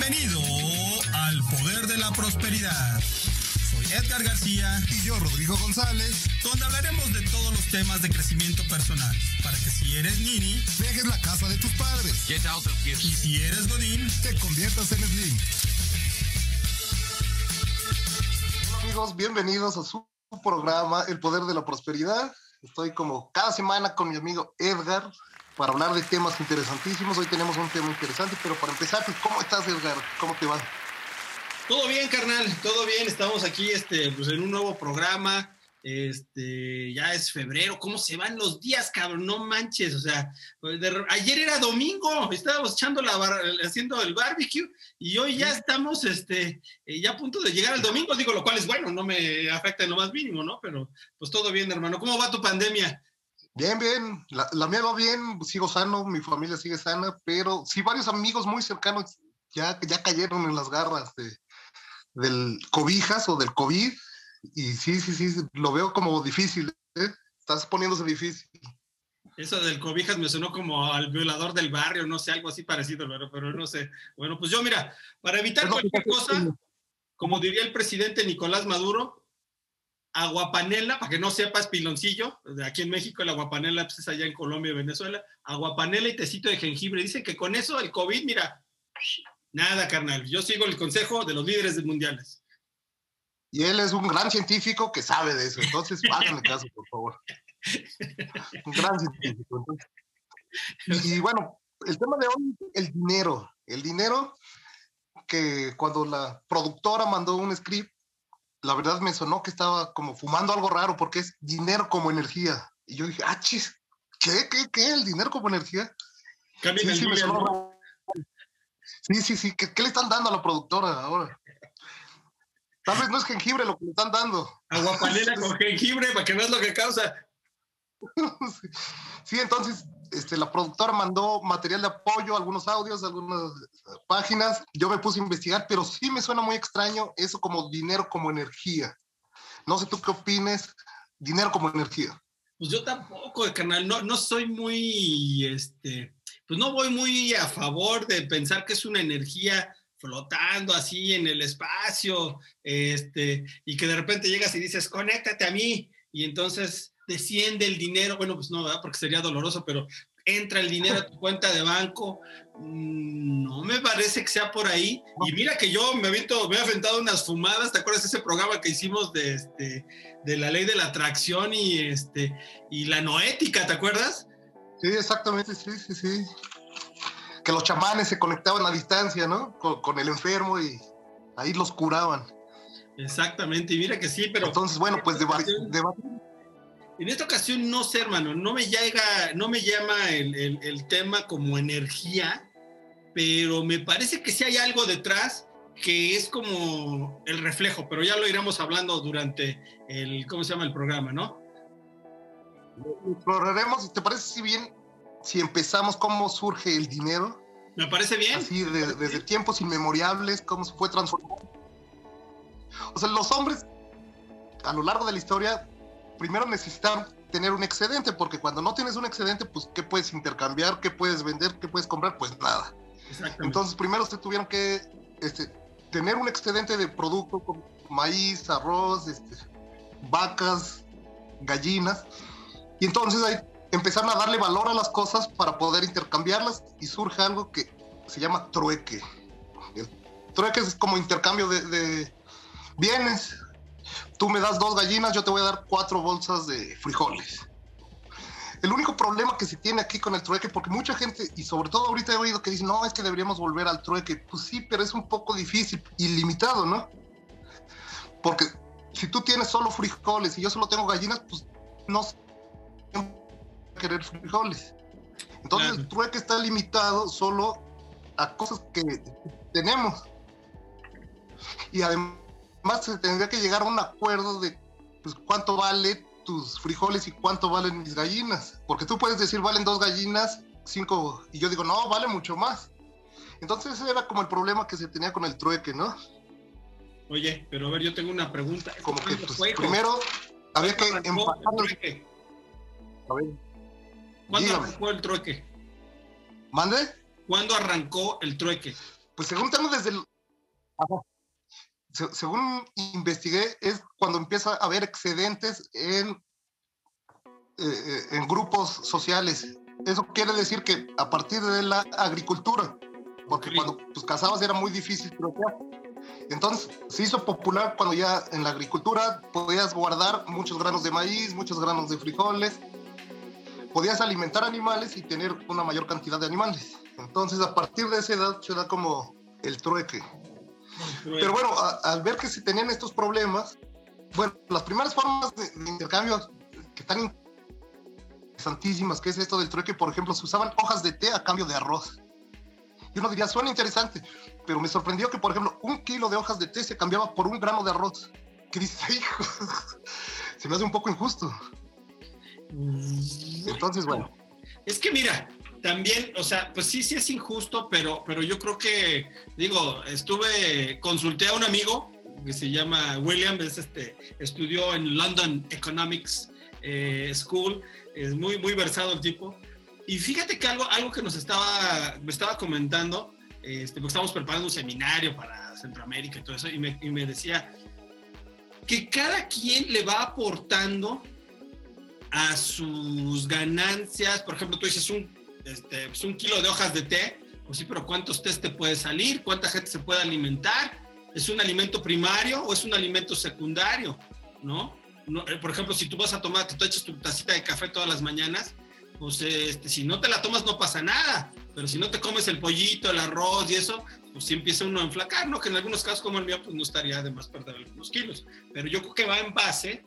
Bienvenido al Poder de la Prosperidad. Soy Edgar García y yo Rodrigo González, donde hablaremos de todos los temas de crecimiento personal, para que si eres nini, dejes la casa de tus padres. Get out of here. Y si eres godín, te conviertas en Slim. Hola amigos, bienvenidos a su programa El Poder de la Prosperidad. Estoy como cada semana con mi amigo Edgar para hablar de temas interesantísimos. Hoy tenemos un tema interesante, pero para empezar, pues, ¿cómo estás, Edgar? ¿Cómo te va? Todo bien, carnal, todo bien. Estamos aquí este, pues, en un nuevo programa. Este, ya es febrero, ¿cómo se van los días, cabrón? No manches, o sea, ayer era domingo, estábamos echando la haciendo el barbecue y hoy ya estamos, este, eh, ya a punto de llegar al domingo, digo, lo cual es bueno, no me afecta en lo más mínimo, ¿no? Pero, pues todo bien, hermano. ¿Cómo va tu pandemia? Bien, bien, la, mía va bien, sigo sano, mi familia sigue sana, pero sí varios amigos muy cercanos ya, ya cayeron en las garras de, del cobijas o del COVID y sí, sí, sí, lo veo como difícil, ¿eh? estás poniéndose difícil. Eso del cobijas me sonó como al violador del barrio, no sé, algo así parecido, pero, pero no sé. Bueno, pues yo mira, para evitar cualquier cosa, como diría el presidente Nicolás Maduro, aguapanela, para que no sepas, piloncillo, aquí en México el aguapanela pues, es allá en Colombia y Venezuela, aguapanela y tecito de jengibre. Dice que con eso el COVID, mira, nada, carnal. Yo sigo el consejo de los líderes mundiales. Y él es un gran científico que sabe de eso. Entonces, háganle caso, por favor. Un gran científico. Y, bueno, el tema de hoy, el dinero. El dinero que cuando la productora mandó un script, la verdad me sonó que estaba como fumando algo raro porque es dinero como energía. Y yo dije, ah, chis, ¿qué? ¿Qué? ¿Qué? ¿El dinero como energía? Sí, sí, sí, sí, sí. ¿Qué, ¿Qué, le están dando a la productora ahora? Tal vez no es jengibre lo que le están dando. Aguapanela con jengibre para que veas lo que causa. sí, entonces este, la productora mandó material de apoyo, algunos audios, algunas páginas. Yo me puse a investigar, pero sí me suena muy extraño eso como dinero como energía. No sé tú qué opines, dinero como energía. Pues yo tampoco, carnal, no, no soy muy, este, pues no voy muy a favor de pensar que es una energía flotando así en el espacio, este, y que de repente llegas y dices, conéctate a mí, y entonces desciende el dinero, bueno, pues no, ¿verdad? porque sería doloroso, pero entra el dinero a tu cuenta de banco, mm, no me parece que sea por ahí. Y mira que yo me, aviento, me he aventado unas fumadas, ¿te acuerdas de ese programa que hicimos de, este, de la ley de la atracción y, este, y la noética, ¿te acuerdas? Sí, exactamente, sí, sí, sí que los chamanes se conectaban a distancia, ¿no? Con, el enfermo y ahí los curaban. Exactamente, y mira que sí, pero... Entonces, bueno, pues de En esta ocasión no sé, hermano, no me llega, no me llama el, el, tema como energía, pero me parece que sí hay algo detrás que es como el reflejo, pero ya lo iremos hablando durante el, ¿cómo se llama el programa, no? Lo exploraremos, ¿te parece si bien si empezamos cómo surge el dinero. Me parece bien. Así, desde tiempos inmemoriales, cómo se fue transformando. O sea, los hombres, a lo largo de la historia, primero necesitan tener un excedente, porque cuando no tienes un excedente, pues, ¿qué puedes intercambiar? ¿Qué puedes vender? ¿Qué puedes comprar? Pues nada. Entonces, primero se tuvieron que este, tener un excedente de producto como maíz, arroz, este, vacas, gallinas. Y entonces ahí empezaron a darle valor a las cosas para poder intercambiarlas y surge algo que se llama trueque. El trueque es como intercambio de, bienes. Tú me das dos gallinas, yo te voy a dar cuatro bolsas de frijoles. El único problema que se tiene aquí con el trueque, porque mucha gente, y sobre todo ahorita he oído que dicen, no, es que deberíamos volver al trueque. Pues sí, pero es un poco difícil y limitado, ¿no? Porque si tú tienes solo frijoles y yo solo tengo gallinas, pues no querer frijoles. Entonces el trueque está limitado solo a cosas que tenemos. Y además se tendría que llegar a un acuerdo de pues, cuánto vale tus frijoles y cuánto valen mis gallinas. Porque tú puedes decir valen dos gallinas, cinco, y yo digo, no, vale mucho más. Entonces ese era como el problema que se tenía con el trueque, ¿no? Oye, pero a ver, yo tengo una pregunta. Como que pues, primero había que empatar. A ver. ¿Cuándo arrancó el trueque? ¿Mande? ¿Cuándo arrancó el trueque? Pues según tengo desde el... según investigué, es cuando empieza a haber excedentes en, eh, eh, en grupos sociales. Eso quiere decir que a partir de la agricultura, porque cuando pues, cazabas era muy difícil Entonces se hizo popular cuando ya en la agricultura podías guardar muchos granos de maíz, muchos granos de frijoles, podías alimentar animales y tener una mayor cantidad de animales. Entonces, a partir de esa edad se da como el trueque. Pero bueno, al ver que se tenían estos problemas, bueno, las primeras formas de, intercambio que están interesantísimas, que es esto del trueque, por ejemplo, se usaban hojas de té a cambio de arroz. Y uno diría, suena interesante, pero me sorprendió que, por ejemplo, un kilo de hojas de té se cambiaba por un grano de arroz. ¿Qué dices, hijo? se me hace un poco injusto. Mm, Entonces, bueno. Es que mira, también, o sea, pues sí, sí es injusto, pero, pero yo creo que, digo, estuve, consulté a un amigo que se llama William, es este, estudió en London Economics eh, School, es muy, muy versado el tipo. Y fíjate que algo, algo que nos estaba, me estaba comentando, este, porque estamos preparando un seminario para Centroamérica y todo eso, y me, y me decía que cada quien le va aportando a sus ganancias, por ejemplo, tú dices un, este, pues un kilo de hojas de té, pues sí, pero ¿cuántos tés te puede salir? ¿Cuánta gente se puede alimentar? ¿Es un alimento primario o es un alimento secundario? ¿No? Eh, por ejemplo, si tú vas a tomar, te echas tu tacita de café todas las mañanas, pues este, si no te la tomas no pasa nada, pero si no te comes el pollito, el arroz y eso, pues sí empieza uno a enflacar, ¿no? Que en algunos casos como el mío, pues no estaría de más perder algunos kilos, pero yo creo que va en base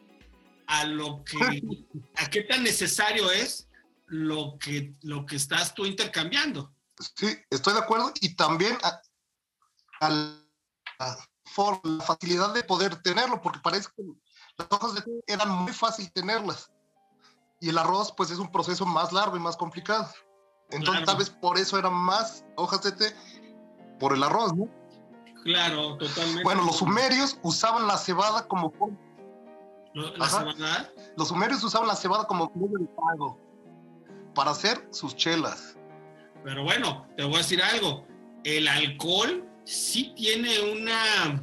a lo que, a qué tan necesario es lo que, lo que estás tú intercambiando. Sí, estoy de acuerdo y también a, la, facilidad de poder tenerlo, porque parece que las hojas de té eran muy fácil tenerlas y el arroz pues es un proceso más largo y más complicado. Entonces tal vez por eso eran más hojas de té por el arroz, ¿no? Claro, totalmente. Bueno, los sumerios usaban la cebada como ¿La cebada? Los sumerios usaban la cebada como medio de pago para hacer sus chelas. Pero bueno, te voy a decir algo. El alcohol sí tiene una.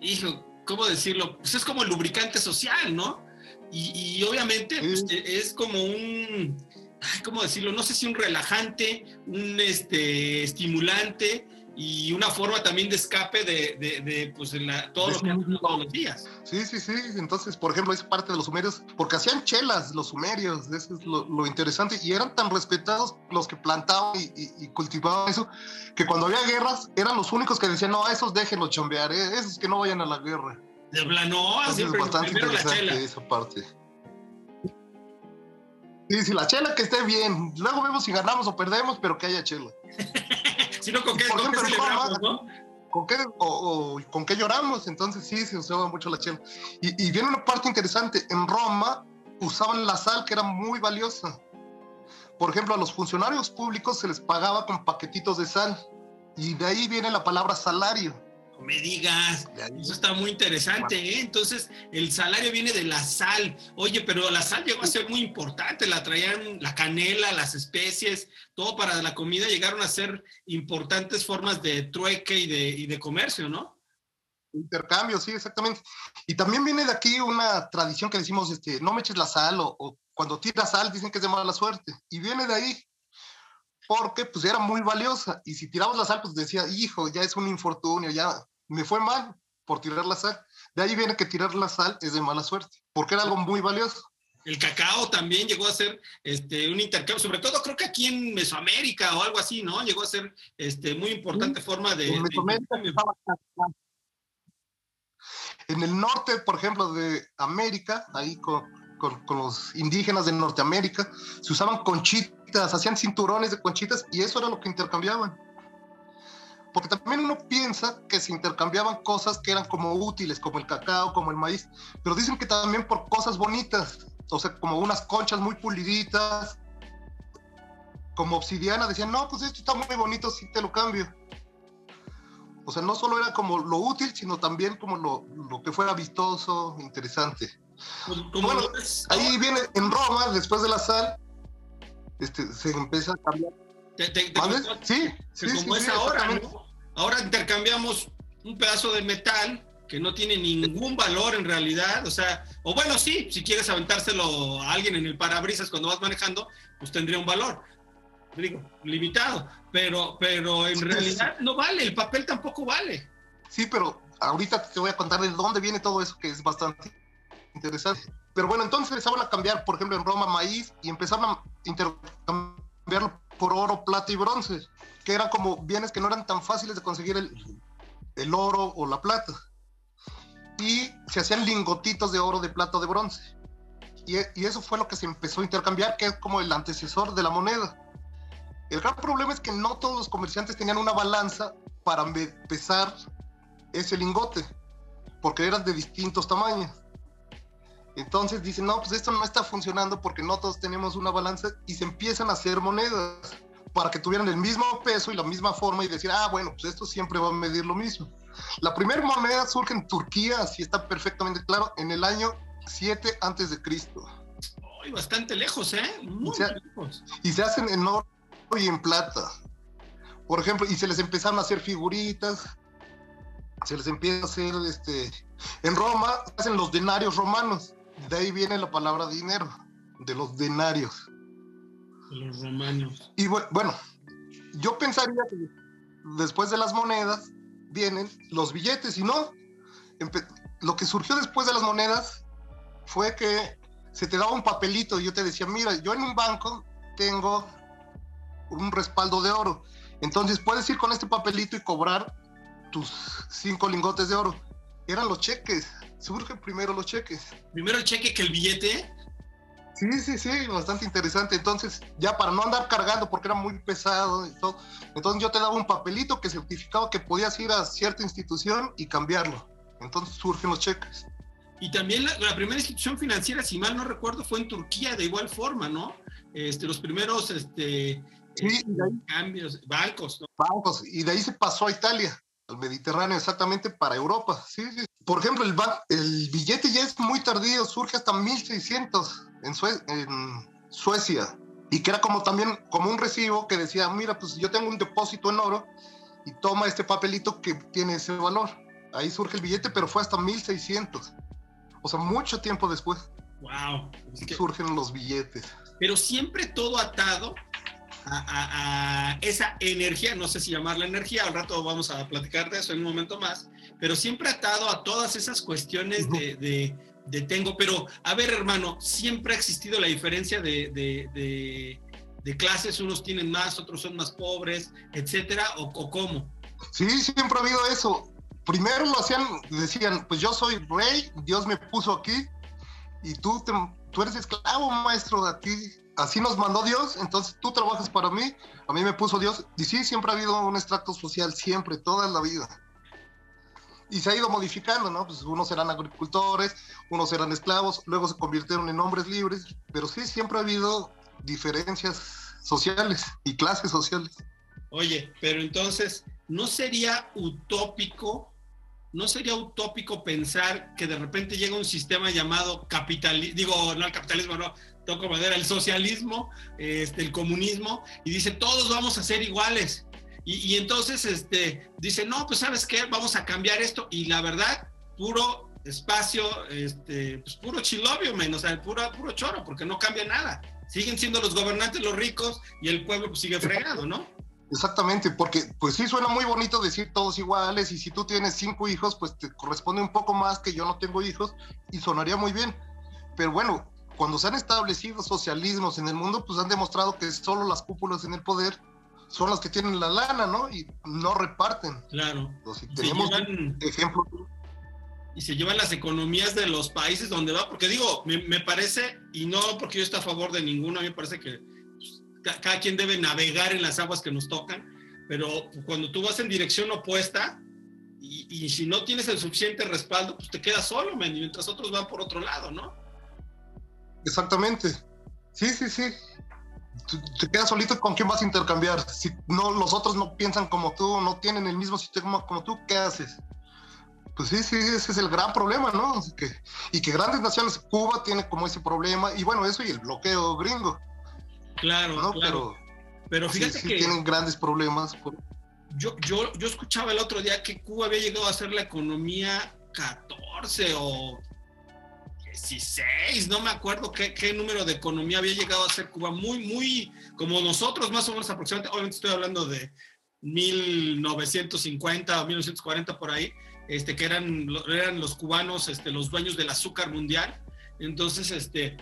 Hijo, ¿cómo decirlo? Pues es como el lubricante social, ¿no? Y, obviamente pues, es como un. ¿Cómo decirlo? No sé si un relajante, un este, estimulante y una forma también de escape de, de, de pues, la, todo lo que hacen todos los días. Sí, sí, sí. Entonces, por ejemplo, es parte de los sumerios, porque hacían chelas los sumerios, eso es lo, interesante, y eran tan respetados los que plantaban y, cultivaban eso, que cuando había guerras, eran los únicos que decían, no, a esos déjenlo chambear, eh, esos que no vayan a la guerra. De plano, siempre es bastante interesante esa parte. Sí, sí, la chela que esté bien. Luego vemos si ganamos o perdemos, pero que haya chela. sino con qué, celebramos, ¿no? ¿Con qué, o, con qué lloramos? Entonces sí, se usaba mucho la chela. Y, viene una parte interesante. En Roma usaban la sal, que era muy valiosa. Por ejemplo, a los funcionarios públicos se les pagaba con paquetitos de sal. Y de ahí viene la palabra salario me digas, eso está muy interesante, ¿eh? Entonces, el salario viene de la sal. Oye, pero la sal llegó a ser muy importante, la traían la canela, las especies, todo para la comida, llegaron a ser importantes formas de trueque y de, y de comercio, ¿no? Intercambio, sí, exactamente. Y también viene de aquí una tradición que decimos, este, no me eches la sal, o, o cuando tiras sal dicen que es de mala suerte. Y viene de ahí, porque pues era muy valiosa y si tirabas la sal pues decía, hijo, ya es un infortunio, ya me fue mal por tirar la sal. De ahí viene que tirar la sal es de mala suerte, porque era algo muy valioso. El cacao también llegó a ser este, un intercambio, sobre todo creo que aquí en Mesoamérica o algo así, ¿no? Llegó a ser este, muy importante forma de... En, en el norte, por ejemplo, de América, ahí con, con, los indígenas de Norteamérica, se usaban conchitas, hacían cinturones de conchitas y eso era lo que intercambiaban. Porque también uno piensa que se intercambiaban cosas que eran como útiles, como el cacao, como el maíz, pero dicen que también por cosas bonitas, o sea, como unas conchas muy puliditas, como obsidiana, decían, no, pues esto está muy bonito, sí te lo cambio. O sea, no solo era como lo útil, sino también como lo, lo que fuera vistoso, interesante. Pues, bueno, ahí viene en Roma, después de la sal, este, se empieza a cambiar. sí, sí, como es ahora, ahora intercambiamos un pedazo de metal que no tiene ningún valor en realidad, o sea, o bueno, sí, si quieres aventárselo a alguien en el parabrisas cuando vas manejando, pues tendría un valor, digo, limitado, pero, pero en realidad no vale, el papel tampoco vale. Sí, pero ahorita te voy a contar de dónde viene todo eso, que es bastante interesante. Pero bueno, entonces empezaron a cambiar, por ejemplo, en Roma maíz y empezaron a intercambiarlo por oro, plata y bronce, que eran como bienes que no eran tan fáciles de conseguir el, el oro o la plata y se hacían lingotitos de oro, de plata de bronce. Y, y, eso fue lo que se empezó a intercambiar, que es como el antecesor de la moneda. El gran problema es que no todos los comerciantes tenían una balanza para pesar ese lingote, porque eran de distintos tamaños. Entonces dicen, no, pues esto no está funcionando porque no todos tenemos una balanza y se empiezan a hacer monedas para que tuvieran el mismo peso y la misma forma y decir, ah, bueno, pues esto siempre va a medir lo mismo. La primera moneda surge en Turquía, así está perfectamente claro, en el año 7 antes de Cristo. bastante lejos, ¿eh? Muy y se, lejos. Y se hacen en oro y en plata. Por ejemplo, y se les empezaron a hacer figuritas, se les empieza a hacer, este, en Roma hacen los denarios romanos, de ahí viene la palabra dinero, de los denarios. De los romanos. Y bueno, yo pensaría que después de las monedas vienen los billetes y no. Lo que surgió después de las monedas fue que se te daba un papelito y yo te decía, mira, yo en un banco tengo un respaldo de oro. Entonces puedes ir con este papelito y cobrar tus cinco lingotes de oro. Eran los cheques. Surge primero los cheques. Primero el cheque que el billete. Sí, sí, sí, bastante interesante. Entonces, ya para no andar cargando, porque era muy pesado y todo, entonces yo te daba un papelito que certificaba que podías ir a cierta institución y cambiarlo. Entonces surgen los cheques. Y también la, primera institución financiera, si mal no recuerdo, fue en Turquía de igual forma, ¿no? Este, los primeros este, sí, ahí, cambios, bancos, ¿no? Bancos, y de ahí se pasó a Italia, al Mediterráneo, exactamente para Europa. Sí, sí. Por ejemplo, el, el billete ya es muy tardío, surge hasta 1600 en, en Suecia y que era como también como un recibo que decía, mira, pues yo tengo un depósito en oro y toma este papelito que tiene ese valor. Ahí surge el billete, pero fue hasta 1600. O sea, mucho tiempo después. Wow. surgen los billetes. Pero siempre todo atado a, a, esa energía, no sé si llamarla energía, al rato vamos a platicar de eso en un momento más, pero siempre atado a todas esas cuestiones de, de detengo, pero a ver hermano, siempre ha existido la diferencia de, de, de, clases, unos tienen más, otros son más pobres, etcétera, o, cómo? Sí, siempre ha habido eso. Primero lo hacían, decían, pues yo soy rey, Dios me puso aquí y tú, tú eres esclavo, maestro, a ti, así nos mandó Dios, entonces tú trabajas para mí, a mí me puso Dios. Y sí, siempre ha habido un extracto social, siempre, toda la vida y se ha ido modificando, ¿no? Pues unos eran agricultores, unos eran esclavos, luego se convirtieron en hombres libres, pero sí, siempre ha habido diferencias sociales y clases sociales. Oye, pero entonces, ¿no sería utópico, no sería utópico pensar que de repente llega un sistema llamado capitalismo, digo, no el capitalismo, no, toco madera, el socialismo, este, el comunismo, y dice, todos vamos a ser iguales? Y, entonces este, dice, no, pues sabes qué, vamos a cambiar esto. Y la verdad, puro espacio, este, pues puro chilobio, menos, o sea, puro, puro choro, porque no cambia nada. Siguen siendo los gobernantes los ricos y el pueblo pues, sigue fregado, ¿no? Exactamente, porque pues sí suena muy bonito decir todos iguales y si tú tienes cinco hijos, pues te corresponde un poco más que yo no tengo hijos y sonaría muy bien. Pero bueno, cuando se han establecido socialismos en el mundo, pues han demostrado que solo las cúpulas en el poder son los que tienen la lana, ¿no? Y no reparten. Claro. Entonces, tenemos ejemplos. Y se llevan las economías de los países donde va, porque digo, me, parece, y no porque yo esté a favor de ninguno, a mí me parece que pues, cada quien debe navegar en las aguas que nos tocan, pero cuando tú vas en dirección opuesta, y, si no tienes el suficiente respaldo, pues te quedas solo, mientras otros van por otro lado, ¿no? Exactamente. Sí, sí, sí te quedas solito con quién vas a intercambiar. Si no, los otros no piensan como tú, no tienen el mismo sistema como tú, ¿qué haces? Pues sí, sí, ese es el gran problema, ¿no? Que, y que grandes naciones, Cuba tiene como ese problema, y bueno, eso y el bloqueo gringo. Claro, claro. Pero, pero fíjate que. tienen grandes problemas. yo, yo, yo escuchaba el otro día que Cuba había llegado a ser la economía 14 o 16, no me acuerdo qué, número de economía había llegado a ser Cuba, muy, muy, como nosotros más o menos aproximadamente, obviamente estoy hablando de 1950 o 1940 por ahí, este, que eran, eran los cubanos este, los dueños del azúcar mundial. Entonces, este,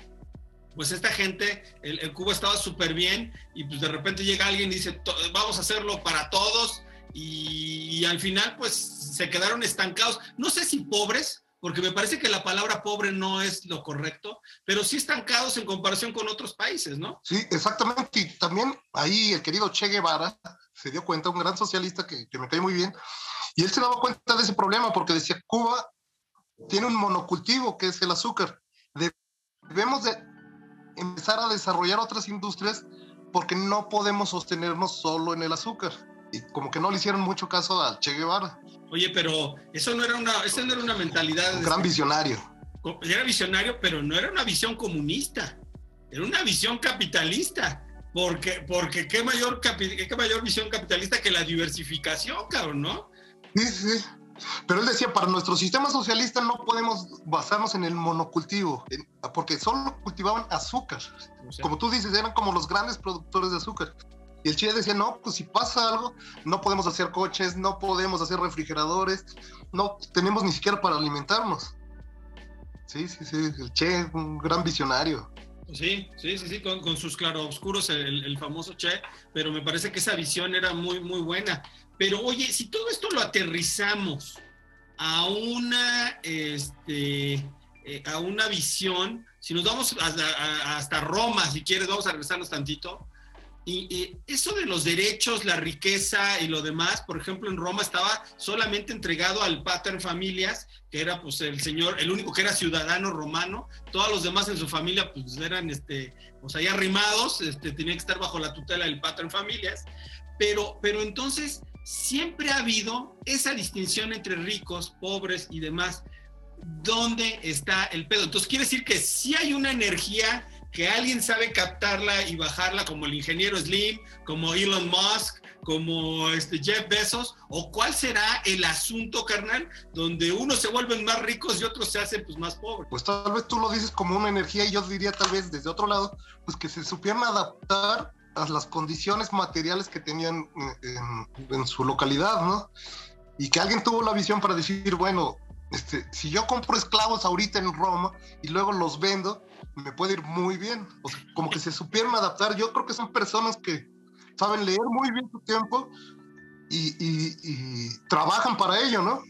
pues esta gente, el, Cuba estaba súper bien y pues de repente llega alguien y dice, vamos a hacerlo para todos y, al final pues se quedaron estancados, no sé si pobres, porque me parece que la palabra pobre no es lo correcto, pero sí estancados en comparación con otros países, ¿no? Sí, exactamente. Y también ahí el querido Che Guevara se dio cuenta, un gran socialista que, me cae muy bien, y él se daba cuenta de ese problema porque decía, Cuba tiene un monocultivo que es el azúcar. Debemos de empezar a desarrollar otras industrias porque no podemos sostenernos solo en el azúcar. Y como que no le hicieron mucho caso al Che Guevara. Oye, pero eso no era una, eso no era una mentalidad. Un gran visionario. Era visionario, pero no era una visión comunista. Era una visión capitalista. Porque, porque qué mayor, qué mayor visión capitalista que la diversificación, cabrón, ¿no? Sí, sí. Pero él decía, para nuestro sistema socialista no podemos basarnos en el monocultivo, porque solo cultivaban azúcar. O sea, como tú dices, eran como los grandes productores de azúcar. Y el Che decía, no, pues si pasa algo, no podemos hacer coches, no podemos hacer refrigeradores, no tenemos ni siquiera para alimentarnos. Sí, sí, sí, el Che, un gran visionario. Sí, sí, sí, sí, con, con sus claroscuros, el, el famoso Che, pero me parece que esa visión era muy, muy buena. Pero oye, si todo esto lo aterrizamos a una, este, eh, a una visión, si nos vamos hasta, hasta, Roma, si quieres, vamos a regresarnos tantito, y, eso de los derechos, la riqueza y lo demás, por ejemplo, en Roma estaba solamente entregado al pater familias, que era pues el señor, el único que era ciudadano romano, todos los demás en su familia pues eran, este, pues ahí arrimados, este, tenían que estar bajo la tutela del pater familias, pero, pero entonces siempre ha habido esa distinción entre ricos, pobres y demás. ¿Dónde está el pedo? Entonces quiere decir que si hay una energía que alguien sabe captarla y bajarla, como el ingeniero Slim, como Elon Musk, como este Jeff Bezos, o cuál será el asunto, carnal, donde unos se vuelven más ricos y otros se hacen pues más pobres. Pues tal vez tú lo dices como una energía y yo diría tal vez desde otro lado, pues que se supieran adaptar a las condiciones materiales que tenían en, en, su localidad, ¿no? Y que alguien tuvo la visión para decir, bueno, este, si yo compro esclavos ahorita en Roma y luego los vendo, me puede ir muy bien. O sea, como que se supieron adaptar. Yo creo que son personas que saben leer muy bien su tiempo y, y, y trabajan para ello, ¿no?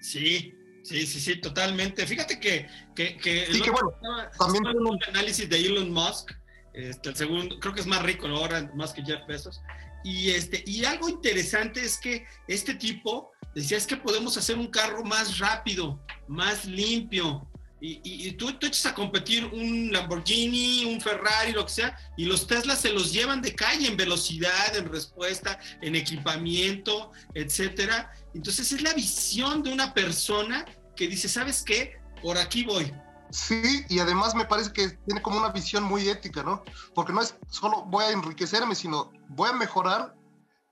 Sí, Sí, sí, sí, totalmente. Fíjate que, que, que, sí, que bueno, también un análisis de Elon Musk este, el segundo, creo que es más rico ahora, más que Jeff Bezos. Y, este, y algo interesante es que este tipo decía es que podemos hacer un carro más rápido, más limpio. Y, y, y tú, tú, echas a competir un Lamborghini, un Ferrari, lo que sea, y los Teslas se los llevan de calle en velocidad, en respuesta, en equipamiento, etcétera. Entonces es la visión de una persona que dice, ¿sabes qué? Por aquí voy, Sí, y además me parece que tiene como una visión muy ética, ¿no? Porque no es solo voy a enriquecerme, sino voy a mejorar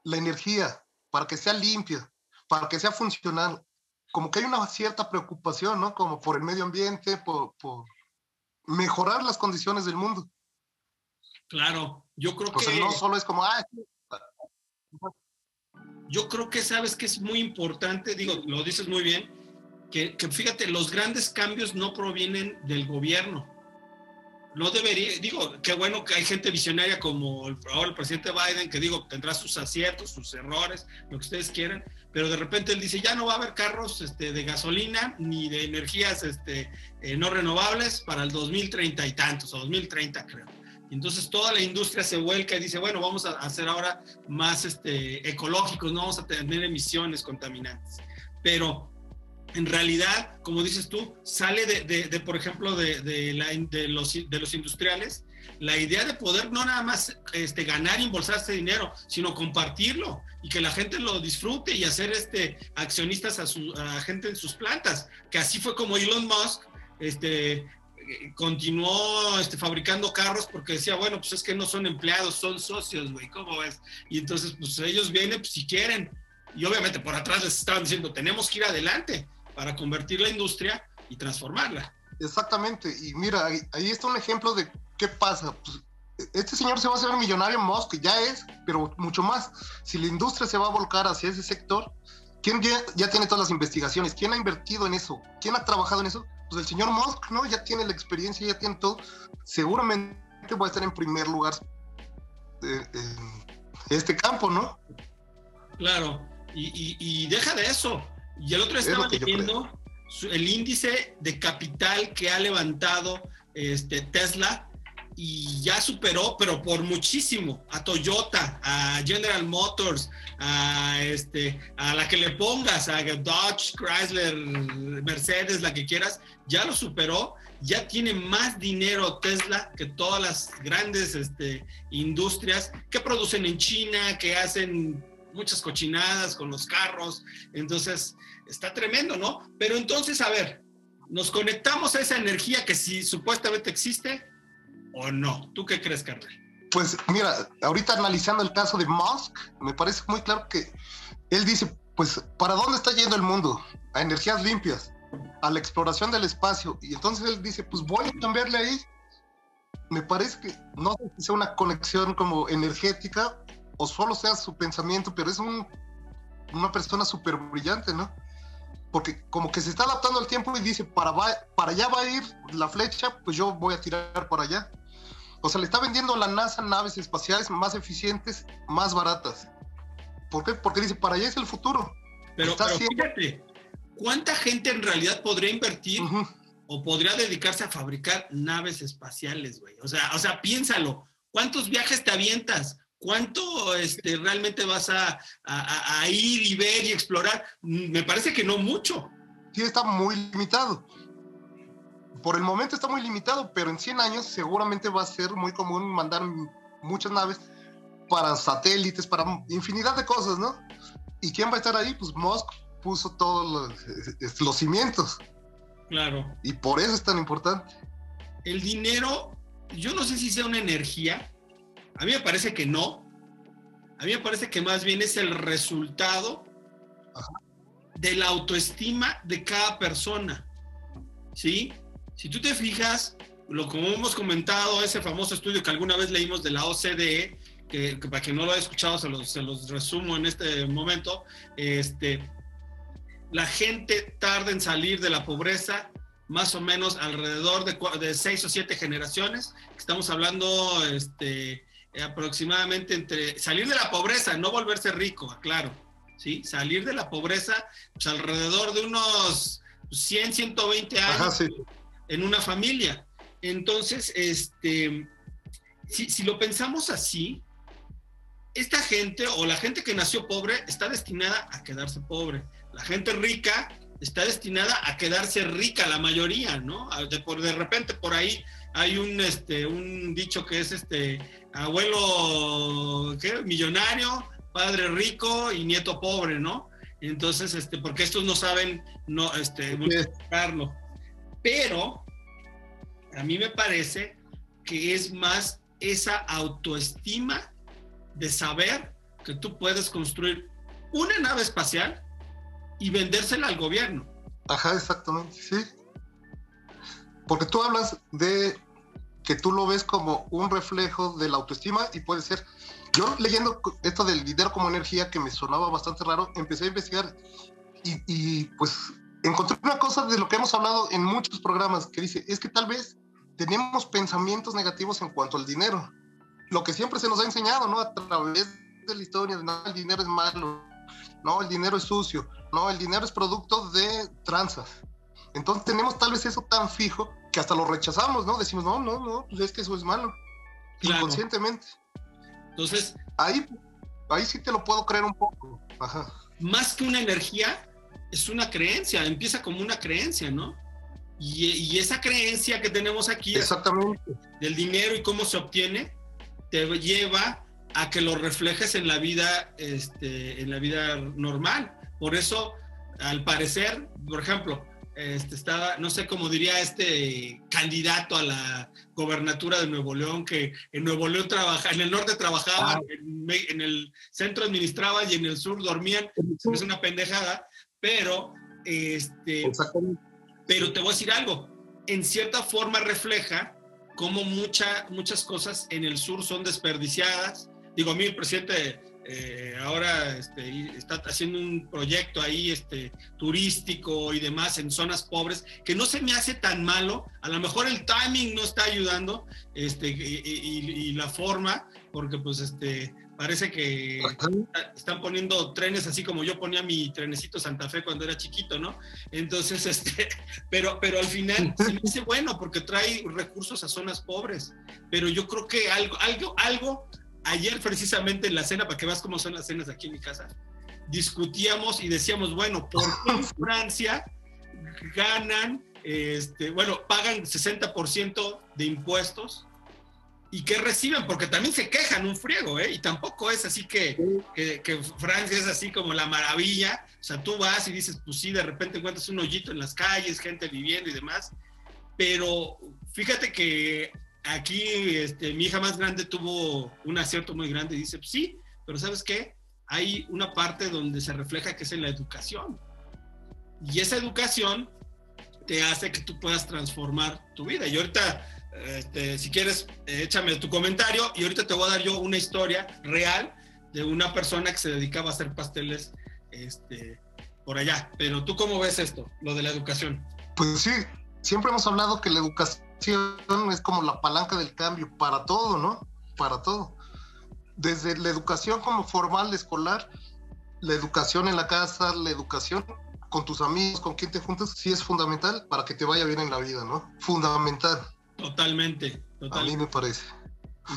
la energía para que sea limpia, para que sea funcional. Como que hay una cierta preocupación, ¿no? Como por el medio ambiente, por, por mejorar las condiciones del mundo. Claro, yo creo o que... No solo es como, ah, yo creo que sabes que es muy importante, digo, lo dices muy bien, que, que, fíjate, los grandes cambios no provienen del gobierno. No debería, digo, qué bueno que hay gente visionaria como el, el presidente Biden, que digo, tendrá sus aciertos, sus errores, lo que ustedes quieran, pero de repente él dice, ya no va a haber carros este, de gasolina ni de energías este, eh, no renovables para el 2030 y tantos, o 2030 creo. Entonces toda la industria se vuelca y dice, bueno, vamos a hacer ahora más este, ecológicos, no vamos a tener emisiones contaminantes. Pero en realidad, como dices tú, sale de, de, de por ejemplo, de, la, los, de los industriales, la idea de poder no nada más este, ganar y embolsar este dinero, sino compartirlo y que la gente lo disfrute y hacer este, accionistas a, su, a gente en sus plantas, que así fue como Elon Musk este, continuó este, fabricando carros porque decía, bueno, pues es que no son empleados, son socios, güey, ¿cómo ves? Y entonces, pues ellos vienen pues, si quieren. Y obviamente por atrás les estaban diciendo, tenemos que ir adelante para convertir la industria y transformarla. Exactamente. Y mira, ahí, está un ejemplo de qué pasa. Pues, este señor se va a hacer millonario Musk, ya es, pero mucho más. Si la industria se va a volcar hacia ese sector, ¿quién ya, tiene todas las investigaciones? ¿Quién ha invertido en eso? ¿Quién ha trabajado en eso? Pues el señor Musk, ¿no? Ya tiene la experiencia, ya tiene todo. Seguramente va a estar en primer lugar eh, en este campo, ¿no? Claro. Y, deja de eso. Y el otro estaba leyendo el índice de capital que ha levantado este, Tesla y ya superó, pero por muchísimo, a Toyota, a General Motors, a, este, a la que le pongas, a Dodge, Chrysler, Mercedes, la que quieras, ya lo superó, ya tiene más dinero Tesla que todas las grandes este, industrias que producen en China, que hacen muchas cochinadas con los carros, entonces está tremendo, ¿no? Pero entonces, a ver, nos conectamos a esa energía que si supuestamente existe, o no? ¿Tú qué crees, carnal? Pues mira, ahorita analizando el caso de Musk, me parece muy claro que él dice, pues, ¿para dónde está yendo el mundo? A energías limpias, a la exploración del espacio. Y entonces él dice, pues voy a cambiarle ahí. Me parece que no sé si sea una conexión como energética o solo sea su pensamiento, pero es un, una persona súper brillante, ¿no? Porque como que se está adaptando al tiempo y dice, para, para allá va a ir la flecha, pues yo voy a tirar por allá. O sea, le está vendiendo a la NASA naves espaciales más eficientes, más baratas. ¿Por qué? Porque dice, para allá es el futuro. Pero, fíjate, ¿cuánta gente en realidad podría invertir o podría dedicarse a fabricar naves espaciales, güey? O sea, o sea, piénsalo. ¿Cuántos viajes te avientas? ¿Cuánto este, realmente vas a, a, ir y ver y explorar? Me parece que no mucho. Sí, está muy limitado por el momento está muy limitado, pero en 100 años seguramente va a ser muy común mandar muchas naves para satélites, para infinidad de cosas, ¿no? ¿Y quién va a estar ahí? Pues Musk puso todos los, los cimientos. Claro. Y por eso es tan importante. El dinero, yo no sé si sea una energía, a mí me parece que no. A mí me parece que más bien es el resultado de la autoestima de cada persona. ¿Sí? Si tú te fijas, lo como hemos comentado, ese famoso estudio que alguna vez leímos de la OCDE, que, para quien no lo haya escuchado se los, se los, resumo en este momento, este, la gente tarda en salir de la pobreza más o menos alrededor de, de seis o siete generaciones. Estamos hablando este, aproximadamente entre salir de la pobreza, no volverse rico, claro, ¿sí? Salir de la pobreza, pues alrededor de unos 100, 120 años. Ajá, sí en una familia. Entonces, este, si, lo pensamos así, esta gente o la gente que nació pobre está destinada a quedarse pobre. La gente rica está destinada a quedarse rica, la mayoría, ¿no? De, por, de repente por ahí hay un, este, un dicho que es este abuelo ¿qué? millonario, padre rico y nieto pobre, ¿no? Entonces, este, porque estos no saben no, este, multiplicarlo. Pero a mí me parece que es más esa autoestima de saber que tú puedes construir una nave espacial y vendérsela al gobierno. Ajá, exactamente, sí. Porque tú hablas de que tú lo ves como un reflejo de la autoestima y puede ser. Yo leyendo esto del dinero como energía que me sonaba bastante raro, empecé a investigar y, y pues encontré una cosa de lo que hemos hablado en muchos programas que dice, es que tal vez tenemos pensamientos negativos en cuanto al dinero. Lo que siempre se nos ha enseñado, ¿no? A través de la historia, no, el dinero es malo, no, el dinero es sucio, no, el dinero es producto de tranzas. Entonces tenemos tal vez eso tan fijo que hasta lo rechazamos, ¿no? Decimos, no, no, no, pues es que eso es malo. Inconscientemente. Entonces. Ahí, ahí sí te lo puedo creer un poco. Ajá. Más que una energía, es una creencia, empieza como una creencia, ¿no? Y, esa creencia que tenemos aquí del dinero y cómo se obtiene, te lleva a que lo reflejes en la vida, este, en la vida normal. Por eso, al parecer, por ejemplo, este, estaba, no sé cómo diría este candidato a la gobernatura de Nuevo León, que en Nuevo León trabaja, en el norte trabajaban, Ah. en, el centro administraban y en el sur dormían. Es una pendejada, pero, este, pero te voy a decir algo, en cierta forma refleja cómo mucha, muchas cosas en el sur son desperdiciadas. Digo, a mí el presidente eh, ahora este, está haciendo un proyecto ahí este, turístico y demás en zonas pobres, que no se me hace tan malo. A lo mejor el timing no está ayudando este, y, y- y la forma, porque pues este, parece que están poniendo trenes así como yo ponía mi trenecito Santa Fe cuando era chiquito, ¿no? Entonces, este, pero, pero al final se me hace bueno porque trae recursos a zonas pobres. Pero yo creo que algo, algo, algo, ayer precisamente en la cena, para que veas cómo son las cenas aquí en mi casa, discutíamos y decíamos, bueno, ¿por qué en Francia ganan, este, bueno, pagan 60% de impuestos? ¿Y qué reciben? Porque también se quejan un friego, ¿eh? Y tampoco es así que, que, que Francia es así como la maravilla. O sea, tú vas y dices, pues sí, de repente encuentras un hoyito en las calles, gente viviendo y demás. Pero fíjate que aquí este, mi hija más grande tuvo un acierto muy grande y dice, pues sí, pero ¿sabes qué? Hay una parte donde se refleja que es en la educación. Y esa educación te hace que tú puedas transformar tu vida. Y ahorita este, si quieres, échame tu comentario y ahorita te voy a dar yo una historia real de una persona que se dedicaba a hacer pasteles este, por allá. Pero tú cómo ves esto, lo de la educación? Pues sí, siempre hemos hablado que la educación es como la palanca del cambio para todo, ¿no? Para todo. Desde la educación como formal escolar, la educación en la casa, la educación con tus amigos, con quien te juntas, sí es fundamental para que te vaya bien en la vida, ¿no? Fundamental. Totalmente, A mí totalmente. me parece.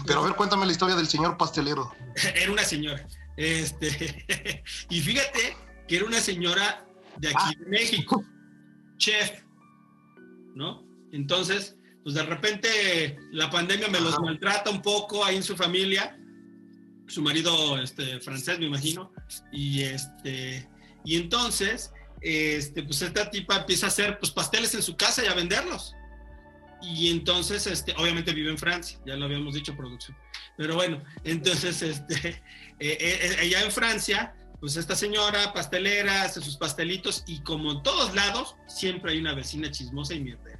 Pero a ver, cuéntame la historia del señor pastelero. Era una señora. Este, y fíjate que era una señora de aquí de México, chef, ¿no? Entonces, pues de repente la pandemia me los maltrata un poco ahí en su familia. Su marido, este, francés, me imagino. Y este, y entonces, este, pues esta tipa empieza a hacer pues pasteles en su casa y a venderlos. Y entonces, este, obviamente vive en Francia, ya lo habíamos dicho, producción. Pero bueno, entonces, este, eh, eh, allá en Francia, pues esta señora pastelera hace sus pastelitos y como en todos lados, siempre hay una vecina chismosa y mierdera.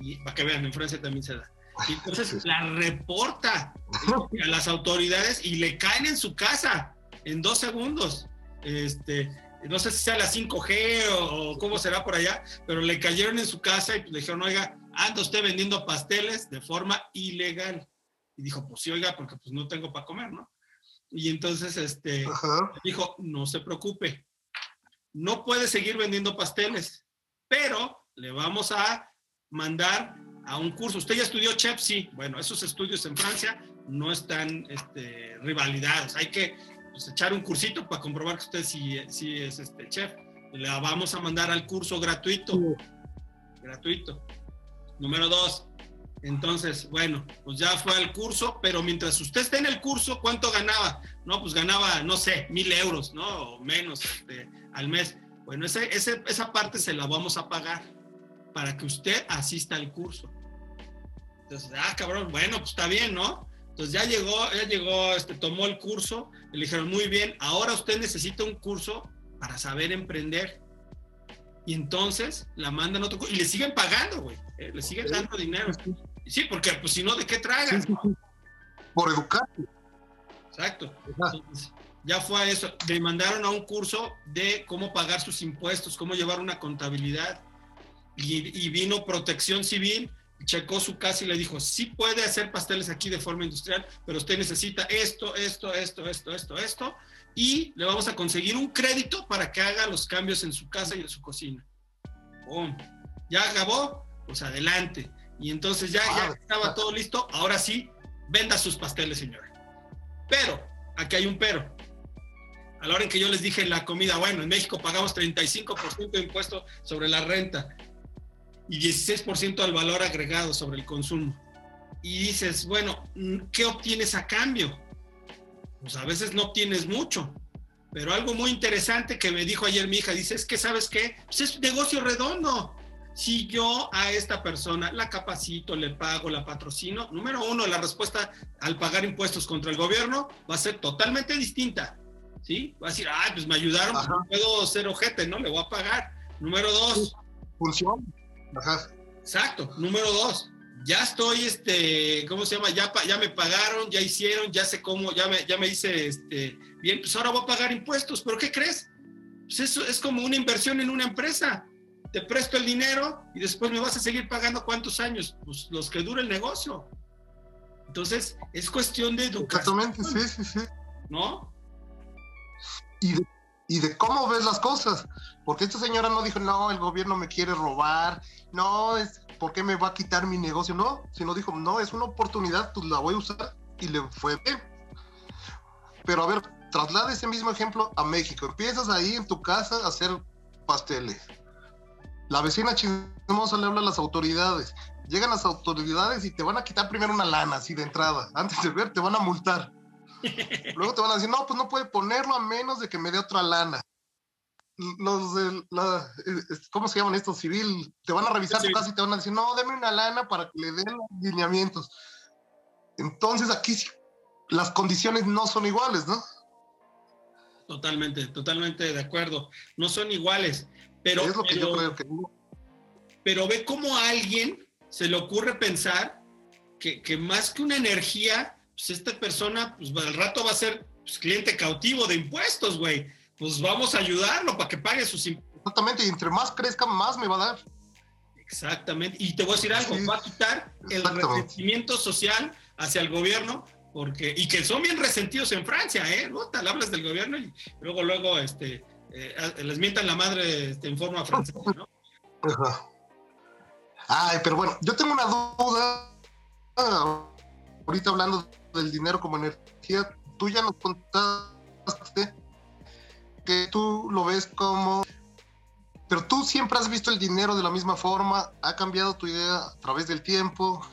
Y para que vean, en Francia también se da. Y entonces la reporta a las autoridades y le caen en su casa en dos segundos. Este, no sé si sea la 5G o, o cómo será por allá, pero le cayeron en su casa y le dijeron, oiga, anda usted vendiendo pasteles de forma ilegal. Y dijo, pues sí, oiga, porque pues no tengo para comer, ¿no? Y entonces, este, Ajá. dijo, no se preocupe, no puede seguir vendiendo pasteles, pero le vamos a mandar a un curso. ¿Usted ya estudió chef? Sí. Bueno, esos estudios en Francia no están este, rivalidados. Hay que pues, echar un cursito para comprobar que usted sí, sí es este, chef. Le vamos a mandar al curso gratuito. Gratuito. Número dos. Entonces, bueno, pues ya fue al curso, pero mientras usted esté en el curso, ¿cuánto ganaba? No, pues ganaba, no sé, mil euros, ¿no? O menos este, al mes. Bueno, ese, ese, esa parte se la vamos a pagar para que usted asista al curso. Entonces, ah, cabrón, bueno, pues está bien, ¿no? Entonces ya llegó, ya llegó, este, tomó el curso, le dijeron, muy bien, ahora usted necesita un curso para saber emprender. Y entonces la mandan otro curso y le siguen pagando, güey. ¿eh? Le siguen dando dinero. Sí, porque pues si no, ¿de qué tragas? Sí, sí, sí. Por educar. Exacto. Entonces, ya fue a eso. Le mandaron a un curso de cómo pagar sus impuestos, cómo llevar una contabilidad. Y, y vino protección civil, checó su casa y le dijo, sí puede hacer pasteles aquí de forma industrial, pero usted necesita esto, esto, esto, esto, esto, esto, y le vamos a conseguir un crédito para que haga los cambios en su casa y en su cocina. ¡Pum! ¿Ya acabó? Pues adelante. Y entonces ya, ya estaba todo listo, ahora sí, venda sus pasteles, señora. Pero, aquí hay un pero. A la hora en que yo les dije en la comida, bueno, en México pagamos 35% de impuesto sobre la renta y 16% al valor agregado sobre el consumo. Y dices, bueno, ¿qué obtienes a cambio? Pues a veces no obtienes mucho, Pero algo muy interesante que me dijo ayer mi hija, dice, es que sabes qué, pues es negocio redondo. Si yo a esta persona la capacito, le pago, la patrocino, número uno, la respuesta al pagar impuestos contra el gobierno va a ser totalmente distinta. ¿Sí? Va a decir, ah, pues me ayudaron, pues no puedo ser ojete, ¿no? Le voy a pagar. Número dos. Función. Ajá. Exacto. Número dos, ya estoy, este, ¿cómo se llama? Ya, ya me pagaron, ya hicieron, ya sé cómo, ya me, ya me hice, este, bien, pues ahora voy a pagar impuestos, pero ¿qué crees? Pues eso es como una inversión en una empresa. Te presto el dinero y después me vas a seguir pagando cuántos años, pues los que dure el negocio. Entonces, es cuestión de educación. Exactamente, sí, sí, sí. ¿No? Y de, y de cómo ves las cosas. Porque esta señora no dijo, no, el gobierno me quiere robar, no, es ¿por qué me va a quitar mi negocio? No, sino dijo, no, es una oportunidad, pues la voy a usar y le fue bien. Pero a ver, traslada ese mismo ejemplo a México. Empiezas ahí en tu casa a hacer pasteles. La vecina chismosa le habla a las autoridades. Llegan las autoridades y te van a quitar primero una lana, así de entrada. Antes de ver, te van a multar. Luego te van a decir, no, pues no puede ponerlo a menos de que me dé otra lana los de la, ¿cómo se llaman estos? Civil, te van a revisar tu casa y te van a decir, no, deme una lana para que le den los lineamientos. Entonces aquí las condiciones no son iguales, ¿no? Totalmente, totalmente de acuerdo. No son iguales. Pero, es lo que pero, yo creo que Pero ve cómo a alguien se le ocurre pensar que, que más que una energía, pues esta persona, pues al rato va a ser pues, cliente cautivo de impuestos, güey pues vamos a ayudarlo para que pague sus impuestos. Exactamente, y entre más crezca, más me va a dar. Exactamente, y te voy a decir algo, va a quitar el resentimiento social hacia el gobierno, porque, y que son bien resentidos en Francia, ¿eh? ¿No? Tal hablas del gobierno y luego, luego, este, eh, les mientan la madre este, en forma francesa, ¿no? Ay, pero bueno, yo tengo una duda. ahorita hablando del dinero como energía, tú ya nos contaste que tú lo ves como... Pero tú siempre has visto el dinero de la misma forma, ha cambiado tu idea a través del tiempo.